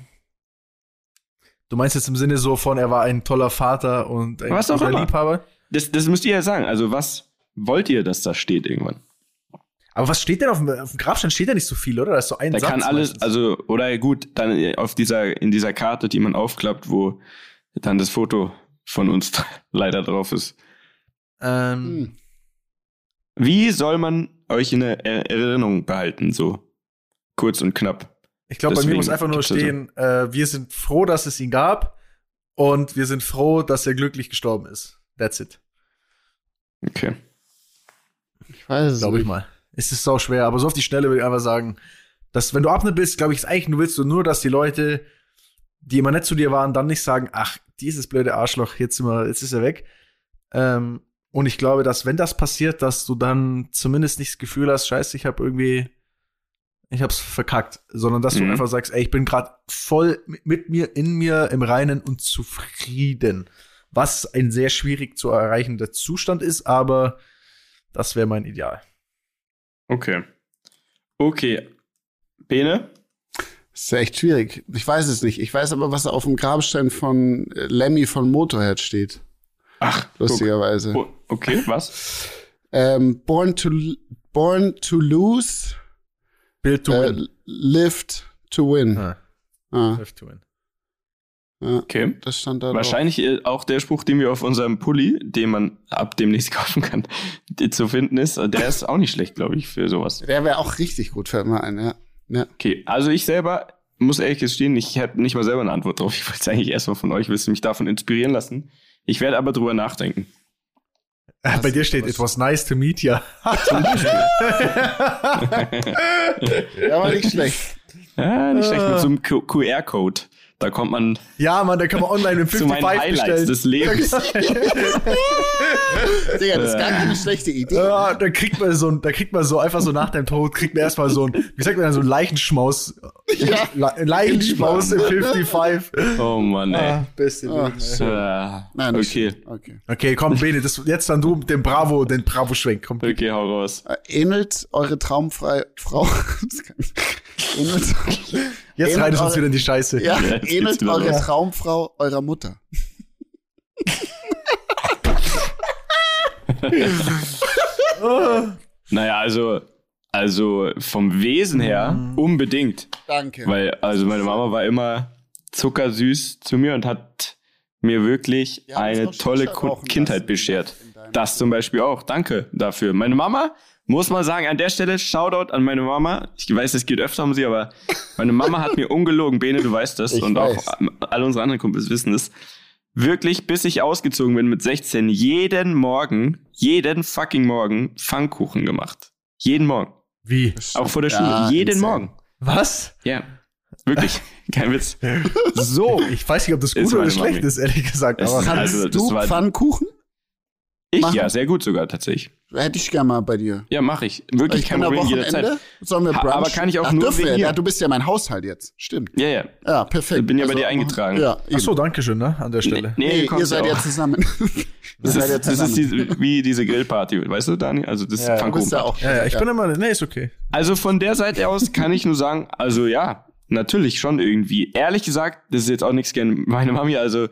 Du meinst jetzt im Sinne so von, er war ein toller Vater und ein Was auch guter. Liebhaber? Das, das müsst ihr ja sagen. Also, was wollt ihr, dass da steht irgendwann? Aber was steht denn auf dem, auf dem Grabstein? Steht da nicht so viel, oder? Da ist so ein Da Satz kann alles, meistens. also, oder gut, dann auf dieser, in dieser Karte, die man aufklappt, wo dann das Foto von uns (laughs) leider drauf ist. Ähm, Hm. Wie soll man euch in Er- Erinnerung behalten, so kurz und knapp? ich glaube, bei mir muss einfach nur gibt's da so- stehen, äh, wir sind froh, dass es ihn gab und wir sind froh, dass er glücklich gestorben ist. That's it, Okay. Ich weiß es glaube ich mal. Es ist sau schwer, aber so auf die Schnelle würde ich einfach sagen, dass wenn du Abne bist, glaube ich, ist eigentlich, du willst du nur, dass die Leute, die immer nett zu dir waren, dann nicht sagen, ach, dieses blöde Arschloch, jetzt, sind wir, jetzt ist er weg. Ähm, und ich glaube, dass wenn das passiert, dass du dann zumindest nicht das Gefühl hast, scheiße, ich habe irgendwie, ich hab's verkackt, sondern dass du Mhm. einfach sagst, ey, ich bin gerade voll mit, mir, in mir, im Reinen und zufrieden. Was ein sehr schwierig zu erreichender Zustand ist, aber das wäre mein Ideal. Okay. Okay. Bene? Das ist ja echt schwierig. Ich weiß es nicht. Ich weiß aber, was auf dem Grabstein von äh, Lemmy von Motorhead steht. Ach, Lustigerweise. Oh, okay, was? Ähm, born to Born to lose, Build to äh, win. lived to win. Ah, Ah, live to win. ja, Okay. das stand da. drauf. Wahrscheinlich äh, auch der Spruch, den wir auf unserem Pulli, den man ab demnächst (laughs) kaufen kann, zu finden ist. Der ist auch nicht schlecht, glaube ich, für sowas. Der wäre auch richtig gut, fällt mir ein, ja. ja. Okay, also ich selber muss ehrlich gestehen, ich hätte nicht mal selber eine Antwort drauf. Ich wollte es eigentlich erstmal von euch wissen, mich davon inspirieren lassen. Ich werde aber drüber nachdenken. Äh, Bei dir steht, was- it was nice to meet ya. (laughs) Der (laughs) war nicht schlecht. Ja, nicht schlecht mit so einem QR-Code. Da kommt man ja, Mann, da kann man online im (laughs) zu meinen 55 Highlights bestellen. des Lebens. (laughs) Digga, das ist gar keine schlechte Idee. Ja, da kriegt man so, da kriegt man so einfach so nach dem Tod, kriegt man erstmal so ein, wie sagt man, so ein Leichenschmaus. Ja. Le Leichenschmaus im 55. Oh Mann, ey. Ah, beste Ah. Äh, Nein, okay. Okay. Okay, komm, Bene, das, jetzt dann du den Bravo, den Bravo-Schwenk. Komm. okay, hau raus. Äh, Ähnelt eure traumfreie Frau. (laughs) Ähnelt, (laughs) Jetzt du uns wieder in die Scheiße. ja, geht's ähnelt eure los. Traumfrau eurer Mutter. (laughs) Naja, also, also vom Wesen her unbedingt. Danke. Weil, also meine Mama war immer zuckersüß zu mir und hat mir wirklich uns eine tolle Kindheit beschert. Das zum Beispiel auch. Danke dafür. Meine Mama, muss mal sagen, an der Stelle Shoutout an meine Mama. Ich weiß, es geht öfter um sie, aber meine Mama hat mir ungelogen, Bene, du weißt das. Ich und weiß. auch ähm, alle unsere anderen Kumpels wissen das. Wirklich, bis ich ausgezogen bin mit 16, jeden Morgen, jeden fucking Morgen Pfannkuchen gemacht. Jeden Morgen. Wie? Auch vor der Ja, Schule. Jeden insane. Morgen. Was? Ja. Wirklich, (laughs) kein Witz. So, Ich weiß nicht, ob das gut oder schlecht Mami. ist, ehrlich gesagt. Es Aber Kannst also, du Pfannkuchen? Ich machen? ja, sehr gut sogar tatsächlich. Hätte ich gerne mal bei dir. Ja, mache ich. Wirklich Ich kein Problem jederzeit. Sollen wir Ha- Brunch? aber kann ich auch Ach, nur wegen wir? dir. Ja, du bist ja mein Haushalt jetzt. Stimmt. Ja, ja. Ja, perfekt. Ich bin ja bei Also, dir eingetragen. Ja, Ach so, danke schön, ne, an der Stelle. Nee, Nee, du ihr seid ja zusammen. (laughs) ihr Das seid ist, ja das ist die, wie diese Grillparty, weißt du, Dani? Also das Ja, ist du Du bist ja auch. Ja, ja, ich bin immer, nee, ist okay. Also von der Seite aus kann ich nur sagen, also ja, natürlich schon irgendwie. Ehrlich gesagt, das ist jetzt auch nichts gegen meine Mami, also,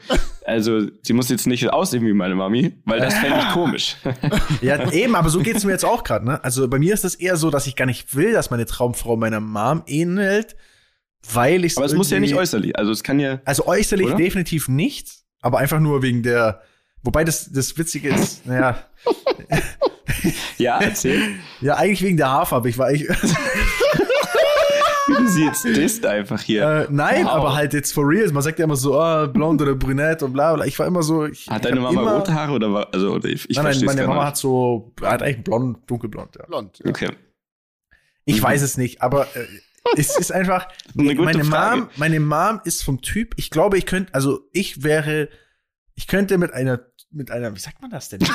also sie muss jetzt nicht aussehen wie meine Mami, weil das fände ich komisch. (laughs) Ja, eben, aber so geht's mir jetzt auch gerade, ne? Also bei mir ist das eher so, dass ich gar nicht will, dass meine Traumfrau meiner Mom ähnelt, weil ich Aber es muss ja nicht äußerlich, also es kann ja, Also äußerlich Oder? definitiv nicht, aber einfach nur wegen der. Wobei das, das Witzige ist, naja, (laughs) ja, erzähl, ja, eigentlich wegen der Haarfarbe. Ich war du sie jetzt disst einfach hier. äh, nein, Wow. aber halt jetzt for real. Man sagt ja immer so, ah, blond oder brünett und bla bla. Ich war immer so. Ich, Hat deine Mama immer, rote Haare oder war, also ich, ich Nein, nein, meine Mama nicht. hat so, hat eigentlich blond, dunkelblond, ja. Blond. Ja. Okay. Ich Mhm. weiß es nicht, aber äh, es ist einfach, (laughs) Eine gute meine Frage. Mom, meine Mom ist vom Typ, ich glaube, ich könnte, also ich wäre, ich könnte mit einer, mit einer, wie sagt man das denn? (laughs)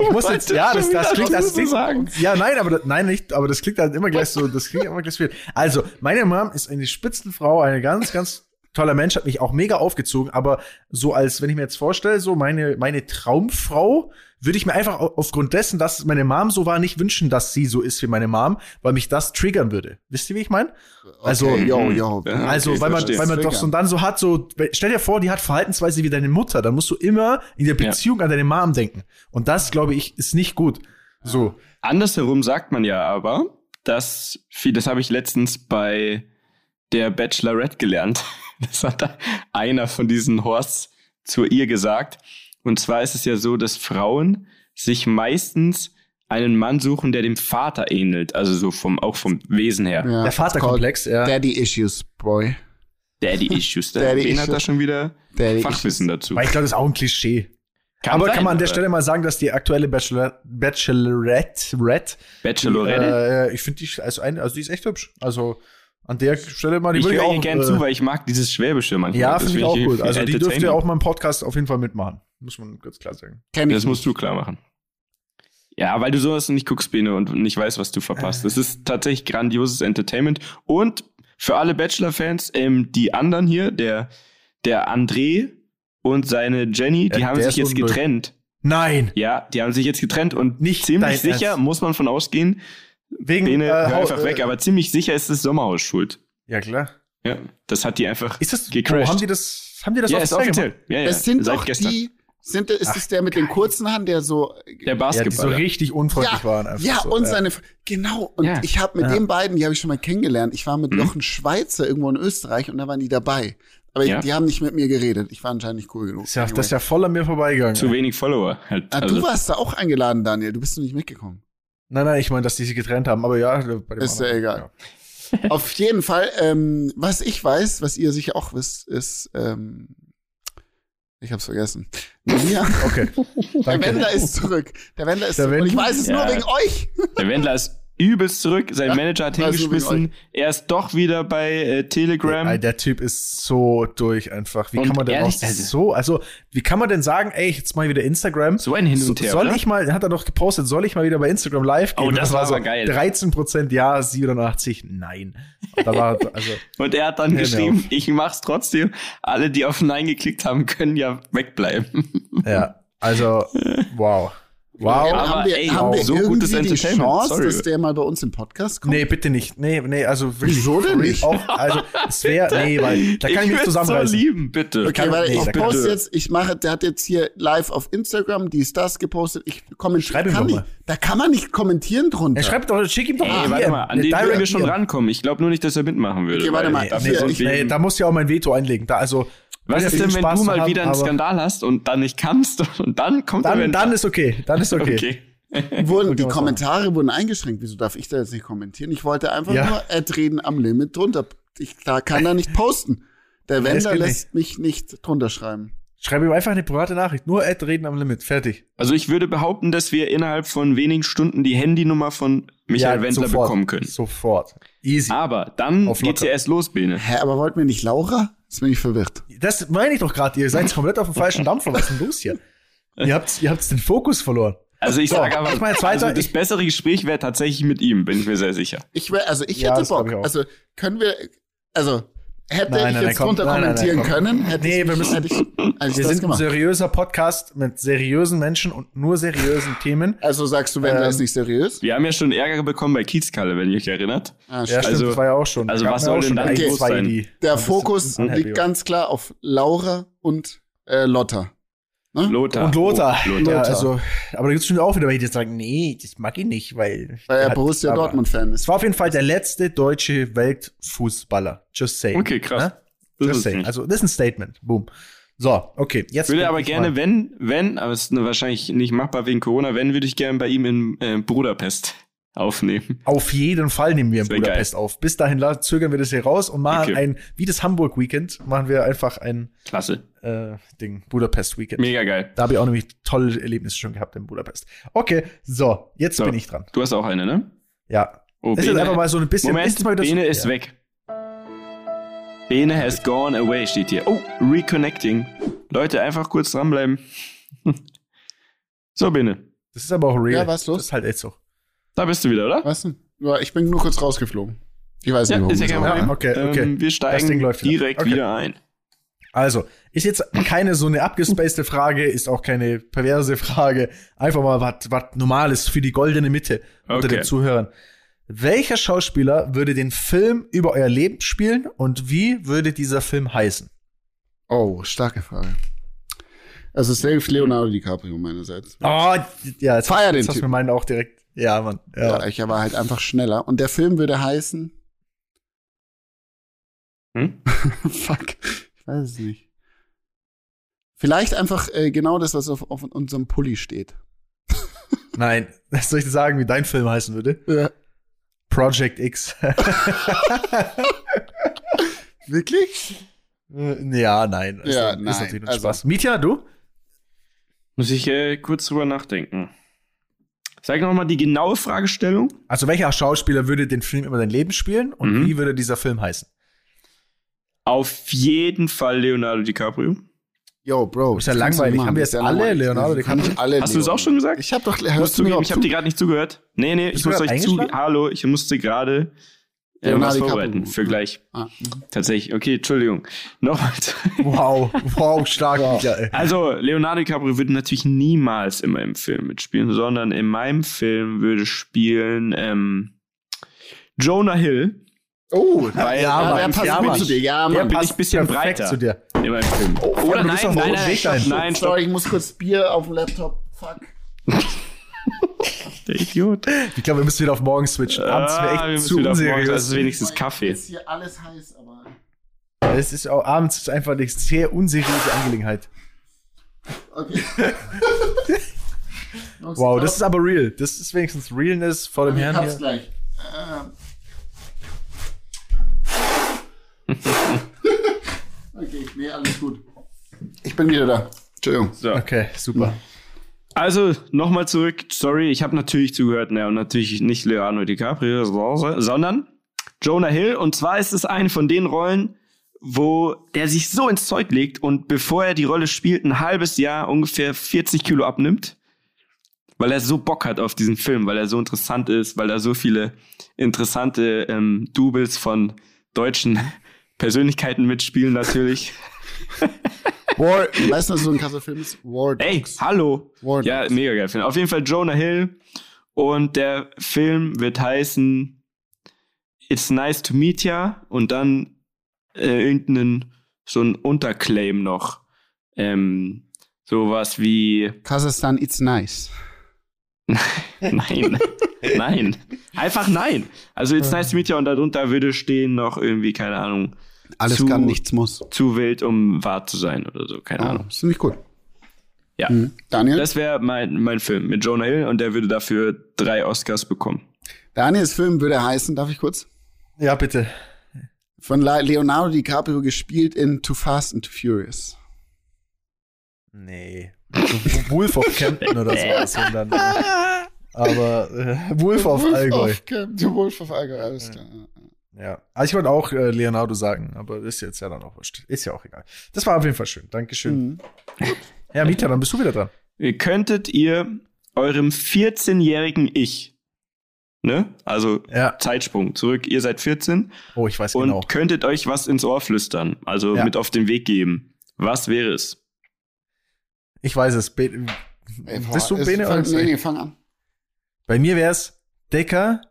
Ich muss jetzt, ja, das, das klingt, das klingt, sagen. ja, nein, aber das, nein, nicht, aber das klingt halt immer gleich so, das klingt immer gleich so viel. Also, meine Mom ist eine Spitzenfrau, eine ganz, ganz toller Mensch, hat mich auch mega aufgezogen, aber so als, wenn ich mir jetzt vorstelle, so meine, meine Traumfrau, würde ich mir einfach au- aufgrund dessen, dass meine Mom so war, nicht wünschen, dass sie so ist wie meine Mom, weil mich das triggern würde. Wisst ihr, wie ich meine? Also, Okay, yo, yo. Ja, also, okay, weil man, weil man doch so dann so hat, so, stell dir vor, die hat Verhaltensweise wie deine Mutter, dann musst du immer in der Ja. Beziehung an deine Mom denken. Und das, glaube ich, ist nicht gut. So. Andersherum sagt man ja aber, dass viel, das habe ich letztens bei der Bachelorette gelernt. (laughs) Das hat da einer von diesen Horsts zu ihr gesagt. Und zwar ist es ja so, dass Frauen sich meistens einen Mann suchen, der dem Vater ähnelt. Also so vom, auch vom Wesen her. Ja, Der Vaterkomplex, ja. Daddy Issues, Boy. Daddy Issues. Der Daddy Wen hat da Issues. schon wieder Daddy Fachwissen dazu. Weil ich glaube, das ist auch ein Klischee. aber sein, kann man an der aber Stelle mal sagen, dass die aktuelle Bachelor Bachelorette, Red, Bachelorette. äh, ich finde die, also, eine, also die ist echt hübsch. Also an der Stelle mal, die ich würde höre ich ihr auch. gern äh, zu, weil ich mag dieses Schwäbische manchmal. ja, Das finde ich auch gut. Also die dürfte auch mal im Podcast auf jeden Fall mitmachen. Muss man ganz klar sagen. Das musst du klar machen. Ja, weil du sowas nicht guckst, Bene, und nicht weißt, was du verpasst. Das ist tatsächlich grandioses Entertainment. Und für alle Bachelor-Fans, ähm, die anderen hier, der, der André und seine Jenny, die Ja, haben sich jetzt unmöglich. getrennt. Sicher, Ja, die haben sich jetzt getrennt und Nicht ziemlich sicher, Ernst. muss man von ausgehen, Wegen, Bene, äh, hör einfach weg, äh, aber ziemlich sicher ist das Sommerhaus schuld. Ja, klar. Ja, das hat die einfach Ist das, gecrashed. wo haben die das, haben die das ja, ist offiziell offiziell. Ja, ja, Das sind doch gestern. die, sind, ist Ach, das der mit den kurzen Haaren, der so, der Ja, die so richtig unfreundlich waren. Einfach ja, so, und ja. seine, genau, und Ja. ich habe mit Ja. den beiden, die habe ich schon mal kennengelernt, ich war mit Mhm. Jochen Schweizer irgendwo in Österreich und da waren die dabei. Aber Ja. die haben nicht mit mir geredet, ich war anscheinend nicht cool genug. Das ist ja, das ist ja voll an mir vorbeigegangen. Zu wenig Follower. Halt. ah, Also, du warst da auch eingeladen, Daniel, du bist noch nicht mitgekommen. Nein, nein, ich meine, dass die sich getrennt haben, aber ja. Bei dem Ist ja egal. Auf jeden Fall, ähm, was ich weiß, was ihr sicher auch wisst, ist, ähm, ich hab's vergessen. Ja, Okay. der. Wendler ist zurück. Der Wendler ist Der zurück. Und ich Wendler? weiß es Ja. nur wegen euch. Der Wendler ist übelst zurück. Sein Manager hat hingeschmissen. Er ist doch wieder bei äh, Telegram. Ey, der Typ ist so durch einfach. Wie Und kann man denn auch also- so, also, wie kann man denn sagen, ey, jetzt mal wieder Instagram? so ein Hin und Her. soll oder? ich mal, hat er doch gepostet, soll ich mal wieder bei Instagram live gehen? Oh, das Und war so aber geil. 13 Prozent ja, 87 nein. Und war, (laughs) also, Und er hat dann Genau. geschrieben, ich mach's trotzdem. Alle, die auf Nein geklickt haben, können ja wegbleiben. ja, also, (laughs) wow. Wow. aber haben wir, ey, haben wir so irgendwie gutes die. Chance, Sorry. dass der mal bei uns im Podcast kommt? Nee, bitte nicht. Nee, nee, also wirklich. Wieso denn nicht? Auch, also, es wäre, nee, weil, da kann ich, mich würd's zusammenreißen. so lieben, bitte. Okay, kann- warte, nee, ich poste bitte. jetzt, ich mache, der hat jetzt hier live auf Instagram dies, das gepostet. Ich kommentiere. Schreib ihm kann doch nicht, mal. Da kann man nicht kommentieren drunter. Er schreibt doch, schick ihm doch Ey, warte mal, an den würden wir schon rankommen. Ich glaube nur nicht, dass er mitmachen würde. Okay, warte mal, ich- Nee, da muss ja auch mein Veto einlegen. Da, also, Was ist ja denn, wenn Spaß du mal haben, wieder einen Skandal hast und dann nicht kannst (laughs) und dann kommt der Dann, Wendler? dann ist okay. Dann ist okay. okay. (laughs) wurden, die Kommentare wurden eingeschränkt. Wieso darf ich da jetzt nicht kommentieren? Ich wollte einfach Ja. nur Ad-Reden am Limit drunter. Ich da kann da nicht posten. Der Wender lässt mich nicht drunter schreiben. Schreib ihm einfach eine private Nachricht. Nur Ad reden am Limit. Fertig. Also ich würde behaupten, dass wir innerhalb von wenigen Stunden die Handynummer von Michael Wendler sofort. bekommen können. Sofort. Easy. Aber dann Auf geht's ja erst los, Bene. Hä, aber wollten wir nicht Laura? Jetzt bin ich verwirrt. Das meine ich doch gerade. Ihr seid komplett auf dem falschen Dampfer. Was ist denn los hier? Ihr habt, ihr habt den Fokus verloren. Also ich So, sage aber, ich meine, zweiter- also das ich- bessere Gespräch wäre tatsächlich mit ihm, bin ich mir sehr sicher. Ich wär, also ich Ja, hätte Bock. ich. Also können wir, also hätte Nein, ich nein, jetzt komm, drunter nein, nein, nein, kommentieren komm. können, hätte Nee, ich, wir müssen- hätte ich, hätte ich Wir das sind ein gemacht. seriöser Podcast mit seriösen Menschen und nur seriösen Themen. Also sagst du, Wendler Ähm, ist nicht seriös? Wir haben ja schon Ärger bekommen bei Kiezkalle, wenn ihr euch erinnert. Ah, Ja, stimmt. stimmt, Also- das war ja auch schon. also was soll auch denn ein, los zwei, sein? Der ein Fokus liegt ganz klar auf Laura und äh, Lotta. Ne? Lothar. Und Lothar. Oh, Ja, Lothar. also, aber da gibt es schon auch wieder welche, die sagen, nee, das mag ich nicht, weil. Weil er Borussia Dortmund-Fan Es ist. war auf jeden Fall der letzte deutsche Weltfußballer. Just saying. Okay, krass. Ne? Das Just saying. nicht. Also, das ist ein Statement. Boom. So, okay. Jetzt Ich würde aber ich gerne, mal- wenn, wenn, aber es ist wahrscheinlich nicht machbar wegen Corona, wenn, würde ich gerne bei ihm in äh, Budapest aufnehmen. Auf jeden Fall nehmen wir in Budapest auf. Bis dahin zögern wir das hier raus und machen Okay. ein, wie das Hamburg-Weekend, machen wir einfach ein Klasse. äh, Ding, Budapest-Weekend. Mega geil. Da habe ich auch nämlich tolle Erlebnisse schon gehabt in Budapest. Okay, so, jetzt So. bin ich dran. Du hast auch eine, ne? Ja. Oh, Es ist einfach mal so ein bisschen. Moment, ist so- Bene ist ja. weg. Bene has gone away, steht hier. Oh, reconnecting. Leute, einfach kurz dranbleiben. (laughs) so, Bene. Das ist aber auch real. Ja, was los? Das ist halt echt so. Da bist du wieder, oder? Was denn? Ich bin nur kurz rausgeflogen. Ich weiß nicht, Ja, warum. ist ja kein. Problem. okay, okay. Ähm, wir Das steigen Ding läuft wieder. direkt Okay. wieder ein. Also, ist jetzt keine so eine abgespacede Frage, ist auch keine perverse Frage. Einfach mal was Normales für die goldene Mitte unter Okay. den Zuhörern. Welcher Schauspieler würde den Film über euer Leben spielen und wie würde dieser Film heißen? Oh, starke Frage. Also safe Leonardo DiCaprio meinerseits. Oh, ja, jetzt, Feier den jetzt hast du mir meinen auch direkt. Ja, Mann. Ja. Ja. ich war halt einfach schneller. Und der Film würde heißen. Hm? (laughs) Fuck. Ich weiß es nicht. Vielleicht einfach äh, genau das, was auf, auf unserem Pulli steht. (laughs) Nein, (laughs) soll ich dir sagen, wie dein Film heißen würde? Ja. Project X. Wirklich? Äh, ja, nein. Ist, Ja, ist nein. natürlich nur Also- Spaß. Mietja, du? Muss ich äh, kurz drüber nachdenken. Sag noch mal die genaue Fragestellung. Also welcher Schauspieler würde den Film über dein Leben spielen und Mhm. wie würde dieser Film heißen? Auf jeden Fall Leonardo DiCaprio. Yo, Bro. Ist ja langweilig. machen. Haben wir jetzt ja alle langweilig. Leonardo DiCaprio? alle Hast du es auch schon gesagt? Ich habe doch, Ich muss hörst du mir ich habe dir gerade nicht zugehört. Nee, nee, ich Bist du muss euch zu. Hallo, ich musste gerade Leonardo was DiCaprio. vorbereiten für gleich. Ah. Tatsächlich. Okay, Entschuldigung. (laughs) Nochmal. Wow, wow, stark. Also, Leonardo DiCaprio würde natürlich niemals in meinem Film mitspielen, sondern in meinem Film würde spielen ähm, Jonah Hill. Oh, Weil, ja, Mann, der im passt ja, Mann. zu dir. Ja, Der Mann. bin passt ich bisschen perfekt breiter. zu dir. in meinem Film. Oder Oder du nein, bist auf dem nein, roten nein, Weg stopp, dahin. nein, stopp. Sorry, ich muss kurz Bier auf dem Laptop. Fuck. (laughs) (laughs) Der Idiot. Ich glaube, wir müssen wieder auf morgen switchen. Abends wäre Ah, echt wir müssen zu wieder auf morgen, unseriös. also wenigstens Kaffee. Ist hier alles heiß, aber. Es ist auch abends ist einfach eine sehr unseriöse Angelegenheit. Okay. (laughs) Wow, das ist aber real. Das ist wenigstens Realness vor dem ich Herrn hab's hier. gleich. (laughs) Ähm. okay, nee, alles gut. Ich bin wieder da. Entschuldigung. So. Okay, super. Also, nochmal zurück. Sorry, ich habe natürlich zugehört, ne, und natürlich nicht Leonardo DiCaprio, sondern Jonah Hill. Und zwar ist es eine von den Rollen, wo der sich so ins Zeug legt und bevor er die Rolle spielt, ein halbes Jahr ungefähr 40 Kilo abnimmt. Weil er so Bock hat auf diesen Film, weil er so interessant ist, weil da so viele interessante ähm, Doubles von deutschen (laughs) Persönlichkeiten mitspielen natürlich. (laughs) War, weißt du, was so ein krasser Film ist? War Ey, Dogs. hallo. War Ja, Dogs. mega geil Film. Auf jeden Fall Jonah Hill. Und der Film wird heißen It's Nice to Meet Ya und dann äh, irgendeinen so ein Unterclaim noch. Ähm, sowas wie Kasachstan, it's nice. (laughs) Nein. nein. Einfach nein. Also It's Nice to Meet Ya und darunter würde stehen noch irgendwie, keine Ahnung, Alles Zu- kann, nichts muss. zu wild, um wahr zu sein oder so, keine Ah, Ahnung. ist ziemlich gut. Ja. Mhm. Daniel? Das wäre mein, mein Film mit Jonah Hill und der würde dafür drei Oscars bekommen. Daniels Film würde heißen, darf ich kurz? Ja, bitte. Von Leonardo DiCaprio gespielt in Too Fast and Too Furious. Nee. So (laughs) Wolf of Campton oder sowas. (laughs) sondern, aber äh, Wolf of Allgäu. Of Camp- Wolf of Allgäu, alles klar. Ja. Also ich wollte auch äh, Leonardo sagen, aber ist jetzt ja dann auch wurscht. Ist ja auch egal. Das war auf jeden Fall schön. Dankeschön. Mhm. (laughs) Ja, Mieter, dann bist du wieder dran. Könntet ihr eurem 14-jährigen Ich, ne? Also Ja. Zeitsprung zurück, ihr seid 14 Oh, ich weiß und genau. könntet euch was ins Ohr flüstern, also Ja. mit auf den Weg geben. Was wäre es? Ich weiß es. Be Ey, boah, bist du Bene oder Nee, nee, fang an. Bei mir wär's, Dicker,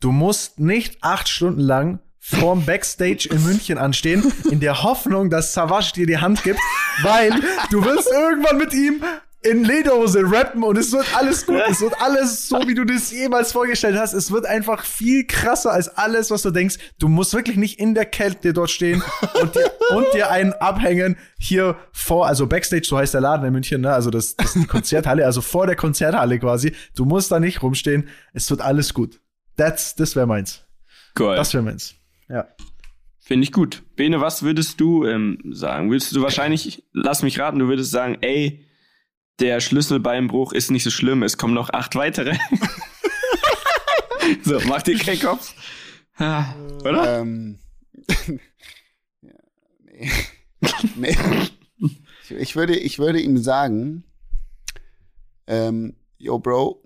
du musst nicht acht Stunden lang vorm Backstage in München anstehen, in der Hoffnung, dass Savage dir die Hand gibt, weil du willst irgendwann mit ihm in Lederhose rappen und es wird alles gut. Es wird alles so, wie du das jemals vorgestellt hast. Es wird einfach viel krasser als alles, was du denkst. Du musst wirklich nicht in der Kälte dort stehen und dir, und dir einen abhängen hier vor, also Backstage, so heißt der Laden in München, ne? Also das, das ist die Konzerthalle, also vor der Konzerthalle quasi. Du musst da nicht rumstehen. Es wird alles gut. That's, das wäre meins. Geil. Das wäre meins. Ja. Finde ich gut. Bene, was würdest du ähm, sagen? Würdest du wahrscheinlich, lass mich raten, du würdest sagen, ey, der Schlüsselbeinbruch ist nicht so schlimm, es kommen noch acht weitere. (laughs) so, mach dir keinen Kopf. Ah, Oder? Ähm, ja, (laughs) nee. nee. Ich, ich, würde, ich würde ihm sagen, ähm, yo, Bro,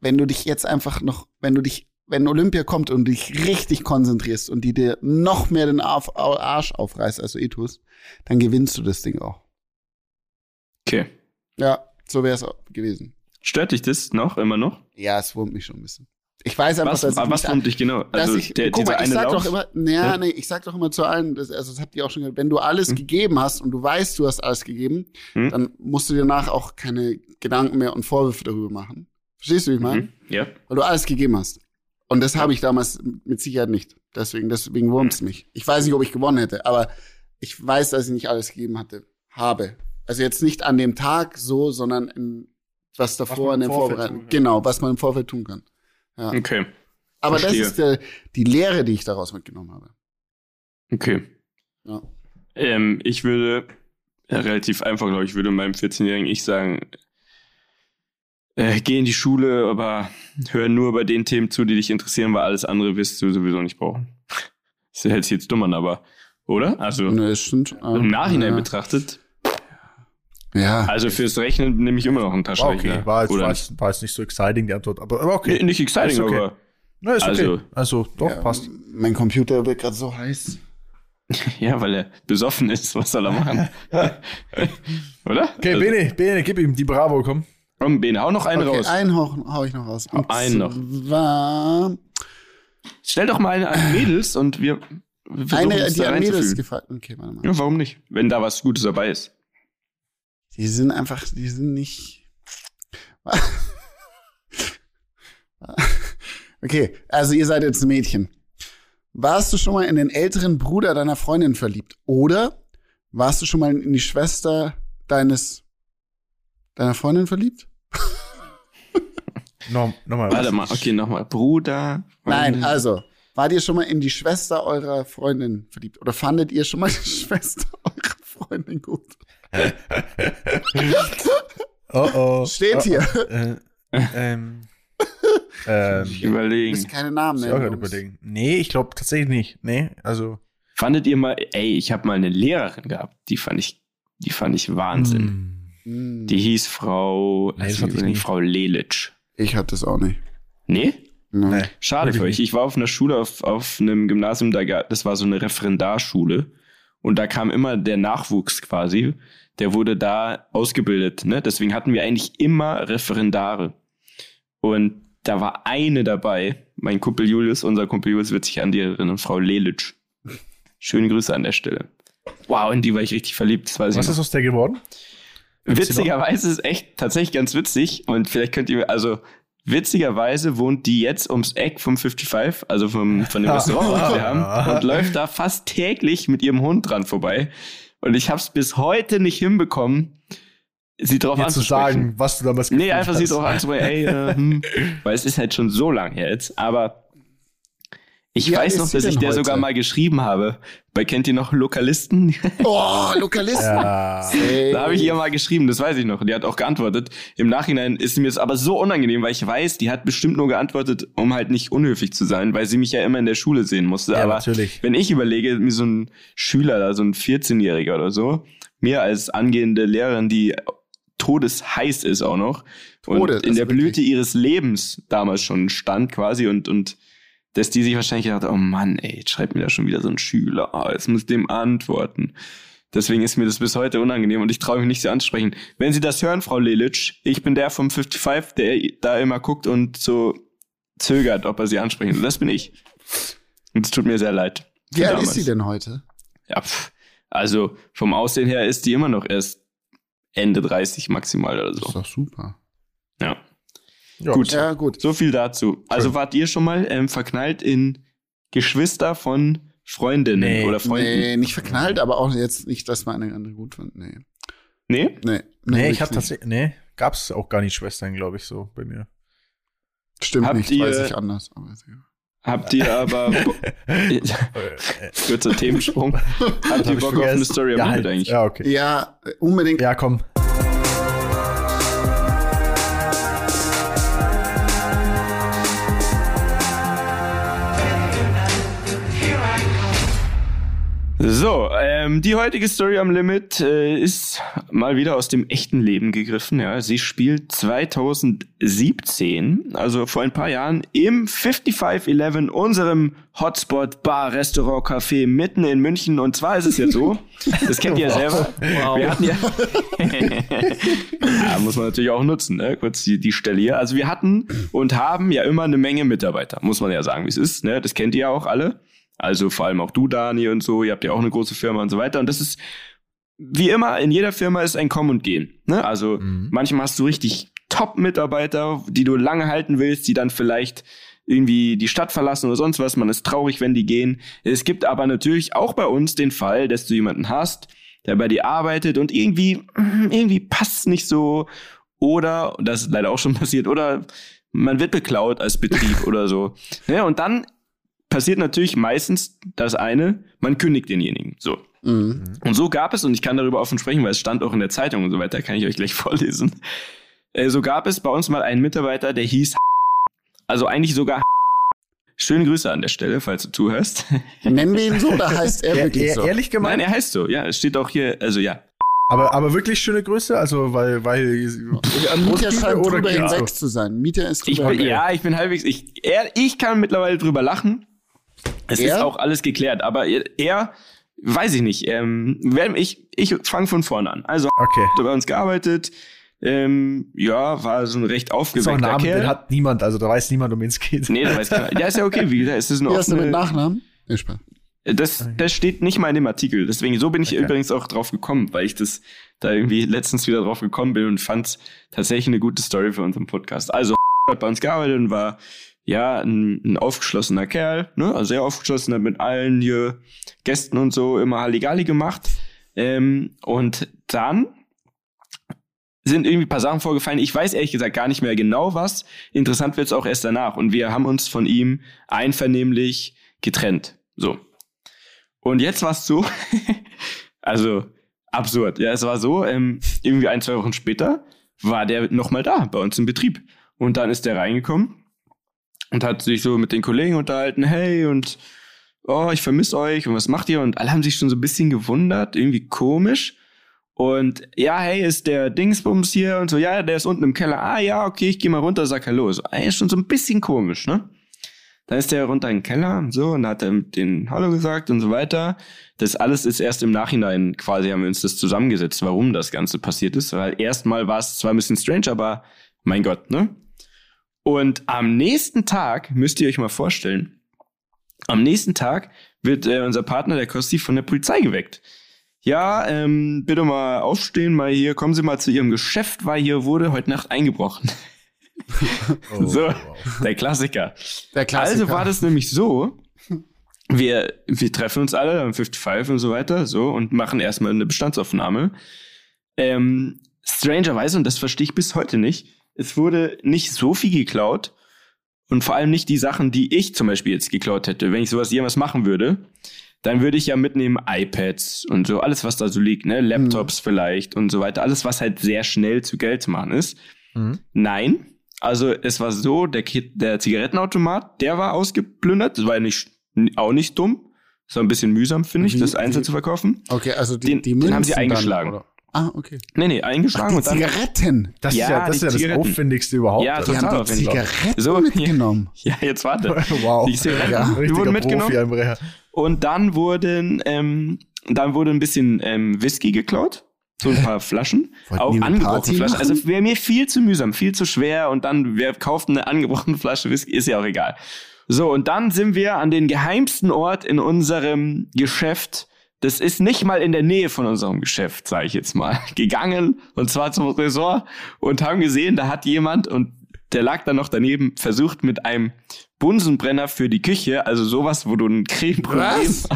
wenn du dich jetzt einfach noch, wenn du dich, wenn Olympia kommt und dich richtig konzentrierst und die dir noch mehr den Arsch aufreißt, als du eh tust, dann gewinnst du das Ding auch. Okay. Ja, so wäre es auch gewesen. Stört dich das noch, immer noch? Ja, es wurmt mich schon ein bisschen. Ich weiß einfach, Was, dass ich was wurmt dich genau? Also ich, der, guck mal, ich sag Lauf? doch immer, naja, Ja. nee, ich sag doch immer zu allen, das, also das habt ihr auch schon gehört, wenn du alles Hm. gegeben hast und du weißt, du hast alles gegeben, Hm. dann musst du dir danach auch keine Gedanken mehr und Vorwürfe darüber machen. Verstehst du, wie ich meine? Mhm. Ja. Weil du alles gegeben hast. Und das habe ich damals mit Sicherheit nicht. Deswegen, deswegen wurmt Hm. es mich. Ich weiß nicht, ob ich gewonnen hätte, aber ich weiß, dass ich nicht alles gegeben hatte, habe. Also jetzt nicht an dem Tag so, sondern in, was davor man in der Vorbereitung. tun. Genau, was man im Vorfeld tun kann. Ja. Okay. Aber Verstehe. das ist der, die Lehre, die ich daraus mitgenommen habe. Okay. Ja. Ähm, ich würde ja, relativ einfach, glaube ich, würde meinem 14-jährigen Ich sagen, äh, geh in die Schule, aber hör nur bei den Themen zu, die dich interessieren, weil alles andere wirst du sowieso nicht brauchen. Das hört sich jetzt dumm an, aber, oder? Also Ne, stimmt. im Nachhinein ja. betrachtet, Ja. also fürs Rechnen nehme ich immer noch einen Taschenrechner. okay. War jetzt, oder war, nicht? jetzt, war jetzt nicht so exciting, die Antwort. Aber, aber okay. Nee, nicht exciting, Ist okay. aber Na, ist okay. also- Also, doch, ja, passt. Mein Computer wird gerade so heiß. (laughs) ja, weil er besoffen ist, was soll er machen? (laughs) (laughs) oder? Okay, Also, Bene, Bene, gib ihm die Bravo, komm. Komm, Bene, hau noch einen okay, raus. einen hau, hau ich noch raus. Und einen noch. Zwar Stell doch mal eine an Mädels und wir, wir eine, die an Mädels gefallen. Okay, warte mal. Ja, warum nicht? Wenn da was Gutes dabei ist. Die sind einfach, die sind nicht. (laughs) Okay, also ihr seid jetzt ein Mädchen. Warst du schon mal in den älteren Bruder deiner Freundin verliebt? Oder warst du schon mal in die Schwester deines deiner Freundin verliebt? (laughs) No, nochmal. Warte mal, okay, nochmal. Bruder. Nein, Freundin. also, wart ihr schon mal in die Schwester eurer Freundin verliebt? Oder fandet ihr schon mal die (laughs) Schwester eurer Freundin gut? (laughs) Oh, oh. Steht hier. Äh, ähm. ähm. Überlegen. müsst keine Namen Muss ich auch überlegen. Nee, ich glaube tatsächlich nicht. Nee, also. Fandet ihr mal, ey, ich habe mal eine Lehrerin gehabt, die fand ich, die fand ich Wahnsinn. Hm. Hm, Die hieß Frau, Nee, das hatte ich nie. Frau Lelitsch. Ich hab das auch nicht. Nee? Nee. Nee. Schade für euch. Ich war auf einer Schule, auf, auf einem Gymnasium, da, das war so eine Referendarschule. Und da kam immer der Nachwuchs quasi, der wurde da ausgebildet. Ne? Deswegen hatten wir eigentlich immer Referendare. Und da war eine dabei, mein Kumpel Julius, unser Kumpel Julius wird sich an die erinnern, Frau Lelitsch. Schöne Grüße an der Stelle. Wow, in die war ich richtig verliebt. Das weiß ich Was noch. ist aus der geworden? Witzigerweise ist echt tatsächlich ganz witzig und vielleicht könnt ihr, also witzigerweise wohnt die jetzt ums Eck vom 55, also vom, von dem Restaurant, was wir haben, und läuft da fast täglich mit ihrem Hund dran vorbei. Und ich habe es bis heute nicht hinbekommen, sie drauf zu anzusprechen. sagen, was du damals Nee, gefühlt einfach sie hast. drauf anzusprechen, ey, äh, hm, (laughs) weil es ist halt schon so lang her jetzt, aber Ich alt weiß noch, dass ich der heute? sogar mal geschrieben habe. Bei kennt ihr noch Lokalisten? Oh, Lokalisten. Ja. Da habe ich ihr mal geschrieben, das weiß ich noch. Die hat auch geantwortet. Im Nachhinein ist mir es aber so unangenehm, weil ich weiß, die hat bestimmt nur geantwortet, um halt nicht unhöflich zu sein, weil sie mich ja immer in der Schule sehen musste. Ja, aber natürlich. wenn ich überlege, mir so ein Schüler da, so ein 14-Jähriger oder so, mir als angehende Lehrerin, die todesheiß ist auch noch Todes, und in der wirklich. Blüte ihres Lebens damals schon stand quasi und und dass die sich wahrscheinlich gedacht, oh Mann, ey, jetzt schreibt mir da schon wieder so ein Schüler, ah, jetzt muss ich dem antworten. Deswegen ist mir das bis heute unangenehm und ich traue mich nicht sie ansprechen. Wenn Sie das hören, Frau Lelitsch, ich bin der vom 55, der da immer guckt und so zögert, ob er sie ansprechen will. Das bin ich. Und es tut mir sehr leid. Wie alt ist damals. sie denn heute? Ja, pf. also vom Aussehen her ist die immer noch erst Ende 30 maximal oder Das ist so. doch super. Ja. Ja. Gut. Ja, gut. So viel dazu. Also wart ihr schon mal ähm, verknallt in Geschwister von Freundinnen Nee. oder Freunden? Nee, nicht verknallt, aber auch jetzt nicht, dass man eine andere gut fand. Nee. Nee? Nee, Nee, wirklich ich hab nicht. tatsächlich, nee, gab's auch gar nicht Schwestern, glaube ich, so bei mir. Stimmt Habt nicht, ihr- weiß ich anders. Aber. Habt ihr aber (laughs) (laughs) kurzer Themensprung. Habt hab ihr Bock auf eine. Story am ja, halt. eigentlich? Ja, okay. ja, äh, unbedingt. Ja, komm. So, ähm, die heutige Story am Limit äh, ist mal wieder aus dem echten Leben gegriffen. Ja, sie spielt 2017, also vor ein paar Jahren, im 5511, unserem Hotspot Bar, Restaurant, Café mitten in München. Und zwar ist es ja so, (laughs) das kennt ihr ja selber. Wir hatten ja, (laughs) (laughs) ja, muss man natürlich auch nutzen, ne? kurz die, die Stelle hier. Also wir hatten und haben ja immer eine Menge Mitarbeiter, muss man ja sagen, wie es ist. Ne? Das kennt ihr ja auch alle. Also vor allem auch du, Dani und so. Ihr habt ja auch eine große Firma und so weiter. Und das ist, wie immer, in jeder Firma ist ein Kommen und Gehen. Ne? Also Mhm. manchmal hast du richtig Top-Mitarbeiter, die du lange halten willst, die dann vielleicht irgendwie die Stadt verlassen oder sonst was. Man ist traurig, wenn die gehen. Es gibt aber natürlich auch bei uns den Fall, dass du jemanden hast, der bei dir arbeitet und irgendwie, irgendwie passt nicht so. Oder, das ist leider auch schon (laughs) passiert, oder man wird beklaut als Betrieb oder so. Ja, und dann passiert natürlich meistens das eine, man kündigt denjenigen. So. Mhm. Und so gab es, und ich kann darüber offen sprechen, weil es stand auch in der Zeitung und so weiter, kann ich euch gleich (laughs) vorlesen. Äh, so gab es bei uns mal einen Mitarbeiter, der hieß also eigentlich sogar Schöne Grüße an der Stelle, falls du zuhörst. (laughs) Nennen wir ihn so oder heißt er wirklich er, so? ehrlich Nein, gemeint? er heißt so, ja, es steht auch hier, also ja. aber, aber wirklich schöne Grüße, also weil, weil Mieter scheint oder drüber hinweg zu sein. Mieter ist Ich drüber bin, hinweg. ja, ich bin halbwegs, ich, er, ich kann mittlerweile drüber lachen. Es Er? ist auch alles geklärt, aber er, weiß ich nicht, ähm, wer- ich, ich fange von vorne an. Also, Okay. hat bei uns gearbeitet, ähm, ja, war so ein recht Das ist auch ein aufgeweckter Name, Kerl. den hat niemand, also da weiß niemand, um wen es geht. Nee, das weiß keiner. Ja, ist ja okay, wie gesagt, es ist eine Wie heißt er mit Nachnamen? Nee, Spaß. das, das steht nicht mal in dem Artikel. Deswegen, so bin ich Okay. übrigens auch drauf gekommen, weil ich das da irgendwie letztens wieder drauf gekommen bin und fand tatsächlich eine gute Story für unseren Podcast. Also, (laughs) hat bei uns gearbeitet und war, ja, ein, ein aufgeschlossener Kerl, ne, also sehr aufgeschlossen, hat mit allen hier Gästen und so immer Halligalli gemacht. Ähm, und dann sind irgendwie ein paar Sachen vorgefallen. Ich weiß ehrlich gesagt gar nicht mehr genau was. Interessant wird's auch erst danach. Und wir haben uns von ihm einvernehmlich getrennt. So. Und jetzt war's so, (laughs) also absurd. Ja, es war so, ähm, irgendwie ein, zwei Wochen später war der nochmal da bei uns im Betrieb. Und dann ist der reingekommen und hat sich so mit den Kollegen unterhalten, hey, und oh, ich vermisse euch und was macht ihr? Und alle haben sich schon so ein bisschen gewundert, irgendwie komisch. Und ja, hey, ist der Dingsbums hier und so, ja, der ist unten im Keller. Ah ja, okay, ich geh mal runter, sag Hallo. So, ey, ist schon so ein bisschen komisch, ne? Dann ist der runter in den Keller und so und hat er den Hallo gesagt und so weiter. Das alles ist erst im Nachhinein quasi, haben wir uns das zusammengesetzt, warum das Ganze passiert ist. Weil erstmal war es zwar ein bisschen strange, aber mein Gott, ne? Und am nächsten Tag, müsst ihr euch mal vorstellen, am nächsten Tag wird äh, unser Partner, der Kosti, von der Polizei geweckt. Ja, ähm, bitte mal aufstehen, mal hier, kommen Sie mal zu Ihrem Geschäft, weil hier wurde heute Nacht eingebrochen. (laughs) Oh, So. wow. Der Klassiker. Der Klassiker. Also war das nämlich so, wir, wir treffen uns alle am 55 und so weiter, so, und machen erstmal eine Bestandsaufnahme. Ähm, strangerweise, und das verstehe ich bis heute nicht, es wurde nicht so viel geklaut und vor allem nicht die Sachen, die ich zum Beispiel jetzt geklaut hätte. Wenn ich sowas jemals machen würde, dann würde ich ja mitnehmen iPads und so, alles, was da so liegt, ne? Laptops mhm. vielleicht und so weiter. Alles, was halt sehr schnell zu Geld zu machen ist. Mhm. Nein. Also es war so, der, der Zigarettenautomat, der war ausgeplündert. Das war ja nicht, auch nicht dumm. Das war ein bisschen mühsam, finde ich, das einzeln zu verkaufen. Okay, also die, den, die den haben sie eingeschlagen. Dann, ah, okay. Nee, nee, eingeschlagen Ach, die und dann. Zigaretten. Das ja, ist ja das, ist ja das Aufwendigste überhaupt. Ja, die haben die Zigaretten so, mitgenommen. (laughs) Ja, jetzt warte. (laughs) wow. Die Zigaretten ja, die wurden mitgenommen. Und dann wurden, ähm, dann wurde ein bisschen ähm, Whisky geklaut. So ein paar Flaschen. auch angebrochene Flaschen. Also wäre mir viel zu mühsam, viel zu schwer. Und dann, wer kauft eine angebrochene Flasche Whisky? Ist ja auch egal. So, und dann sind wir an den geheimsten Ort in unserem Geschäft. Das ist nicht mal in der Nähe von unserem Geschäft, sage ich jetzt mal, (laughs) gegangen. Und zwar zum Ressort und haben gesehen, da hat jemand und der lag dann noch daneben, versucht mit einem Bunsenbrenner für die Küche, also sowas, wo du ein Creme machst.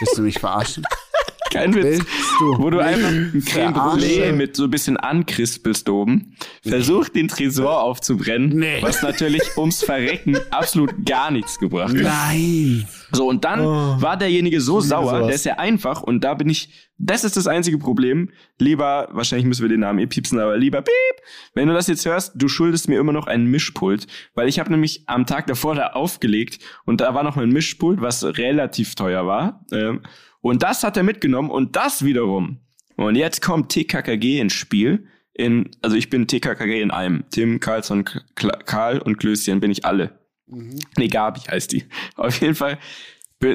Willst du mich verarschen? (laughs) Kein Witz. Du wo du einfach ein Creme Brûlée mit so ein bisschen ankrispelst oben. Versuch den Tresor aufzubrennen, nee. was natürlich ums Verrecken absolut gar nichts gebracht hat. Nein. So, und dann oh, war derjenige so sauer, der ist ja einfach, und da bin ich, das ist das einzige Problem. Lieber, wahrscheinlich müssen wir den Namen eh piepsen, aber lieber piep, wenn du das jetzt hörst, du schuldest mir immer noch ein Mischpult, weil ich habe nämlich am Tag davor da aufgelegt und da war noch ein Mischpult, was relativ teuer war. Ähm, und das hat er mitgenommen und das wiederum. Und jetzt kommt TKKG ins Spiel. In, also ich bin TKKG in einem. Tim, Karlsson, Karl und Klößchen bin ich alle. Mhm. Nee, Gabi heißt die. (laughs) Auf jeden Fall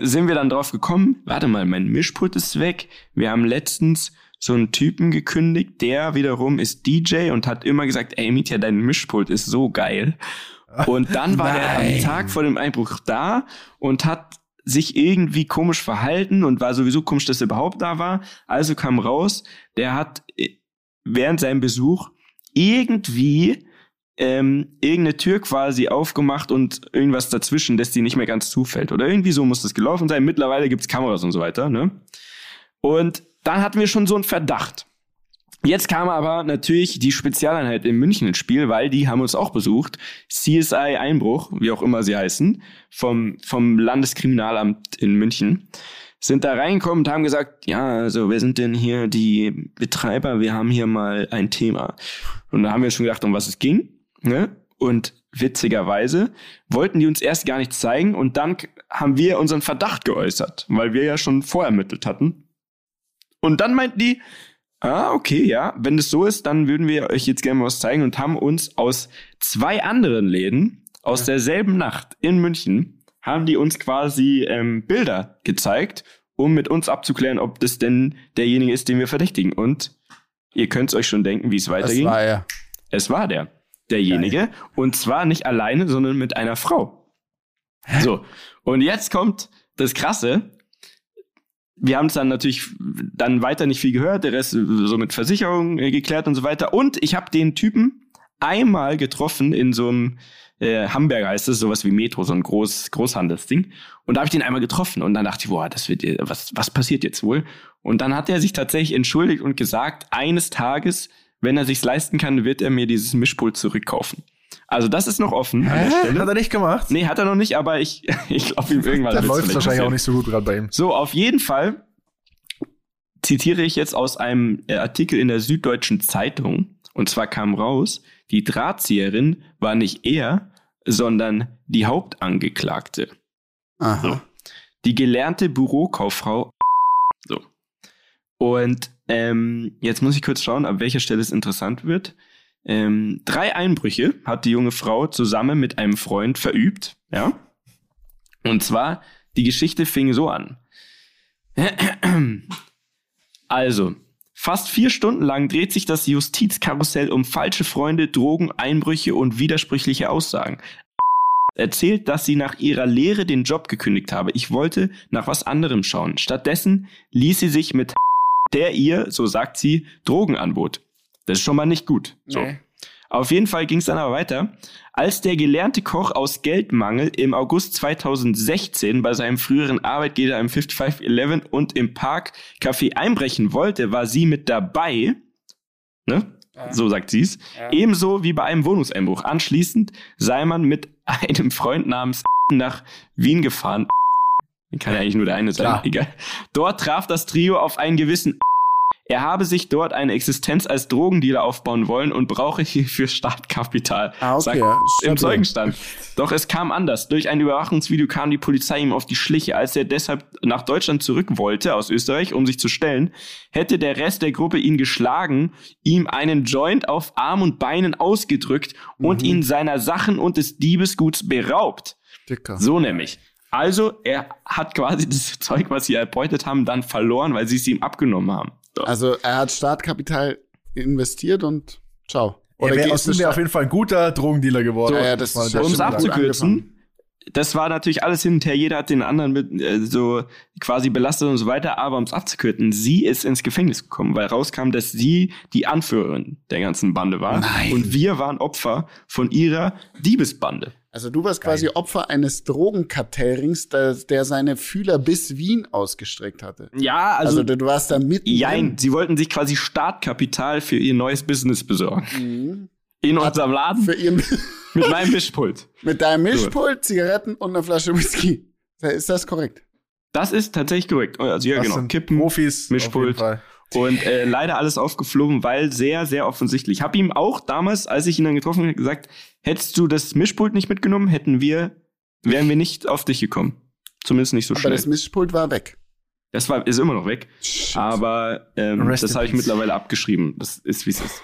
sind wir dann drauf gekommen, warte mal, mein Mischpult ist weg. Wir haben letztens so einen Typen gekündigt, der wiederum ist DJ und hat immer gesagt, ey Mietja, dein Mischpult ist so geil. Und dann war er am Tag vor dem Einbruch da und hat sich irgendwie komisch verhalten und war sowieso komisch, dass er überhaupt da war. Also kam raus, der hat äh, während seinem Besuch irgendwie ähm, irgendeine Tür quasi aufgemacht und irgendwas dazwischen, dass die nicht mehr ganz zufällt. Oder irgendwie so muss das gelaufen sein. Mittlerweile gibt's Kameras und so weiter. Ne? Und dann hatten wir schon so einen Verdacht. Jetzt kam aber natürlich die Spezialeinheit in München ins Spiel, weil die haben uns auch besucht. CSI Einbruch, wie auch immer sie heißen, vom, vom Landeskriminalamt in München, sind da reingekommen und haben gesagt, ja, also wer sind denn hier die Betreiber? Wir haben hier mal ein Thema. Und da haben wir schon gedacht, um was es ging. Ne? Und witzigerweise wollten die uns erst gar nichts zeigen und dann haben wir unseren Verdacht geäußert, weil wir ja schon vorermittelt hatten. Und dann meinten die, Ah, okay, ja. Wenn es so ist, dann würden wir euch jetzt gerne mal was zeigen und haben uns aus zwei anderen Läden aus derselben Nacht in München haben die uns quasi ähm, Bilder gezeigt, um mit uns abzuklären, ob das denn derjenige ist, den wir verdächtigen. Und ihr könnt euch schon denken, wie es weiterging. Es war er. Es war der, derjenige. Geil. Und zwar nicht alleine, sondern mit einer Frau. Hä? So. Und jetzt kommt das Krasse wir haben es dann natürlich dann weiter nicht viel gehört, der Rest so mit Versicherung äh, geklärt und so weiter. Und ich habe den Typen einmal getroffen in so einem äh, Hamburger heißt es, sowas wie Metro, so ein Groß, Großhandelsding. Und da habe ich den einmal getroffen und dann dachte ich, boah, das wird, was, was passiert jetzt wohl? Und dann hat er sich tatsächlich entschuldigt und gesagt, eines Tages, wenn er sich's leisten kann, wird er mir dieses Mischpult zurückkaufen. Also das ist noch offen. Hä? Hat er nicht gemacht? Nee, hat er noch nicht, aber ich, (laughs) ich glaube ihm irgendwann. Dann läuft wahrscheinlich auch nicht so gut gerade bei ihm. So, auf jeden Fall zitiere ich jetzt aus einem äh, Artikel in der Süddeutschen Zeitung. Und zwar kam raus, die Drahtzieherin war nicht er, sondern die Hauptangeklagte. Aha. So. Die gelernte Bürokauffrau. So. Und ähm, jetzt muss ich kurz schauen, ab welcher Stelle es interessant wird. Ähm, drei Einbrüche hat die junge Frau zusammen mit einem Freund verübt, ja. Und zwar, die Geschichte fing so an. (clears throat) Also, fast vier Stunden lang dreht sich das Justizkarussell um falsche Freunde, Drogen, Einbrüche und widersprüchliche Aussagen. Erzählt, dass sie nach ihrer Lehre den Job gekündigt habe. Ich wollte nach was anderem schauen. Stattdessen ließ sie sich mit der ihr, so sagt sie, Drogen anbot. Das ist schon mal nicht gut. So. Nee. Auf jeden Fall ging es dann aber weiter. Als der gelernte Koch aus Geldmangel im August 2016 bei seinem früheren Arbeitgeber im 5511 und im Park Café einbrechen wollte, war sie mit dabei. Ne? So sagt sie's. Ebenso wie bei einem Wohnungseinbruch. Anschließend sei man mit einem Freund namens nach Wien gefahren. Kann ja eigentlich nur der eine sein. Klar. Egal. Dort traf das Trio auf einen gewissen er habe sich dort eine Existenz als Drogendealer aufbauen wollen und brauche hierfür Startkapital. Ah, okay, sagt im. Zeugenstand. Doch es kam anders. Durch ein Überwachungsvideo kam die Polizei ihm auf die Schliche. Als er deshalb nach Deutschland zurück wollte, aus Österreich, um sich zu stellen, hätte der Rest der Gruppe ihn geschlagen, ihm einen Joint auf Arm und Beinen ausgedrückt und Mhm. ihn seiner Sachen und des Diebesguts beraubt. Dicker. So nämlich. Also, er hat quasi (laughs) das Zeug, was sie erbeutet haben, dann verloren, weil sie es ihm abgenommen haben. So. Also er hat Startkapital investiert und ciao. Er wäre das- auf jeden Fall ein guter Drogendealer geworden. Ja, ja, das ja um es abzukürzen, das war natürlich alles hin und her. Jeder hat den anderen mit äh, so quasi belastet und so weiter. Aber um es abzukürzen, sie ist ins Gefängnis gekommen, weil rauskam, dass sie die Anführerin der ganzen Bande war. Nein. Und wir waren Opfer von ihrer Diebesbande. Also du warst quasi Opfer eines Drogenkartellrings, der, der seine Fühler bis Wien ausgestreckt hatte. Ja, Also, also, du, du warst da mitten. jein, sie wollten sich quasi Startkapital für ihr neues Business besorgen. Mhm. In unserem Laden Für ihren, (laughs) mit meinem Mischpult. mit deinem Mischpult, Zigaretten und einer Flasche Whisky. Ist das korrekt? Das ist tatsächlich korrekt. Also ja, Das genau. sind Kippen, Profis. Mischpult. Und äh, leider alles aufgeflogen, weil sehr, sehr offensichtlich. Ich habe ihm auch damals, als ich ihn dann getroffen habe, gesagt, hättest du das Mischpult nicht mitgenommen, hätten wir, wären wir nicht auf dich gekommen. Zumindest nicht so Aber schnell. das Mischpult war weg. Das war, ist immer noch weg. Shit. Aber ähm, das habe ich mittlerweile abgeschrieben. Das ist, wie es ist.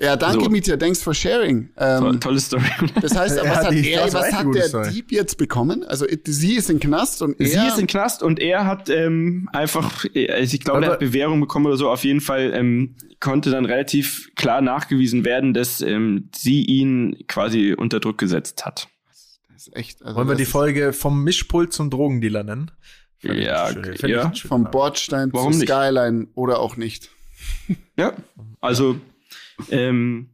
Ja, danke, So. Mietja. Thanks for sharing. Ähm, tolle Story. (laughs) das heißt, was hat, die- er, was hat der Story. Dieb jetzt bekommen? Also sie ist im Knast und Sie er ist im Knast und er hat ähm, einfach, also ich glaube, er hat Bewährung bekommen oder so. Auf jeden Fall ähm, konnte dann relativ klar nachgewiesen werden, dass ähm, sie ihn quasi unter Druck gesetzt hat. Das ist echt. Also Wollen wir die Folge vom Mischpult zum Drogendealer nennen? Ich Ja, ich ja. Vom. Bordstein Warum zu nicht? Skyline oder auch nicht. Ja, also, ähm,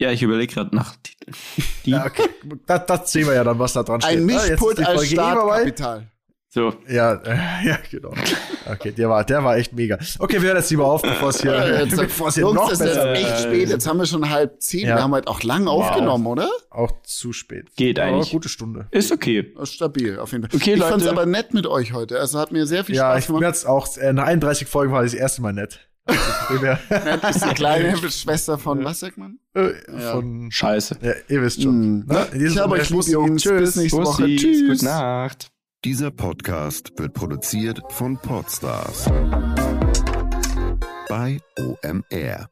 ja, ich überlege gerade nach Titeln. Ja, okay. Das, das sehen wir ja dann, was da dran steht. Ein Ah, jetzt ist Mischpult die als eh. Startkapital. So, Ja, äh, (laughs) ja, genau. Okay, der war, der war echt mega. Okay, wir hören jetzt lieber auf, bevor es hier, Ja, jetzt, (laughs) bevor es hier Jungs, noch es ist besser echt spät. Jetzt haben wir schon halb zehn. Ja. Wir haben halt auch lang aufgenommen, oder? Auch zu spät. Geht Aber eigentlich. gute Stunde. ist okay. Stabil, auf jeden Fall. Okay, ich Leute. fand's aber nett mit euch heute. Also hat mir sehr viel Ja, Spaß ich mir gemacht. hat's auch, äh, nach 31 Folgen war das, das erste Mal nett. Nett ist die (laughs) kleine Schwester von, was sagt man? äh, Ja. von, Scheiße. ja, ihr wisst schon. Mm. Diesem Ich habe euch lieb, Bussi, Jungs. Tschüss. Bis nächste Woche. Bussis, Tschüss. Gute Nacht. Dieser Podcast wird produziert von Podstars bei OMR.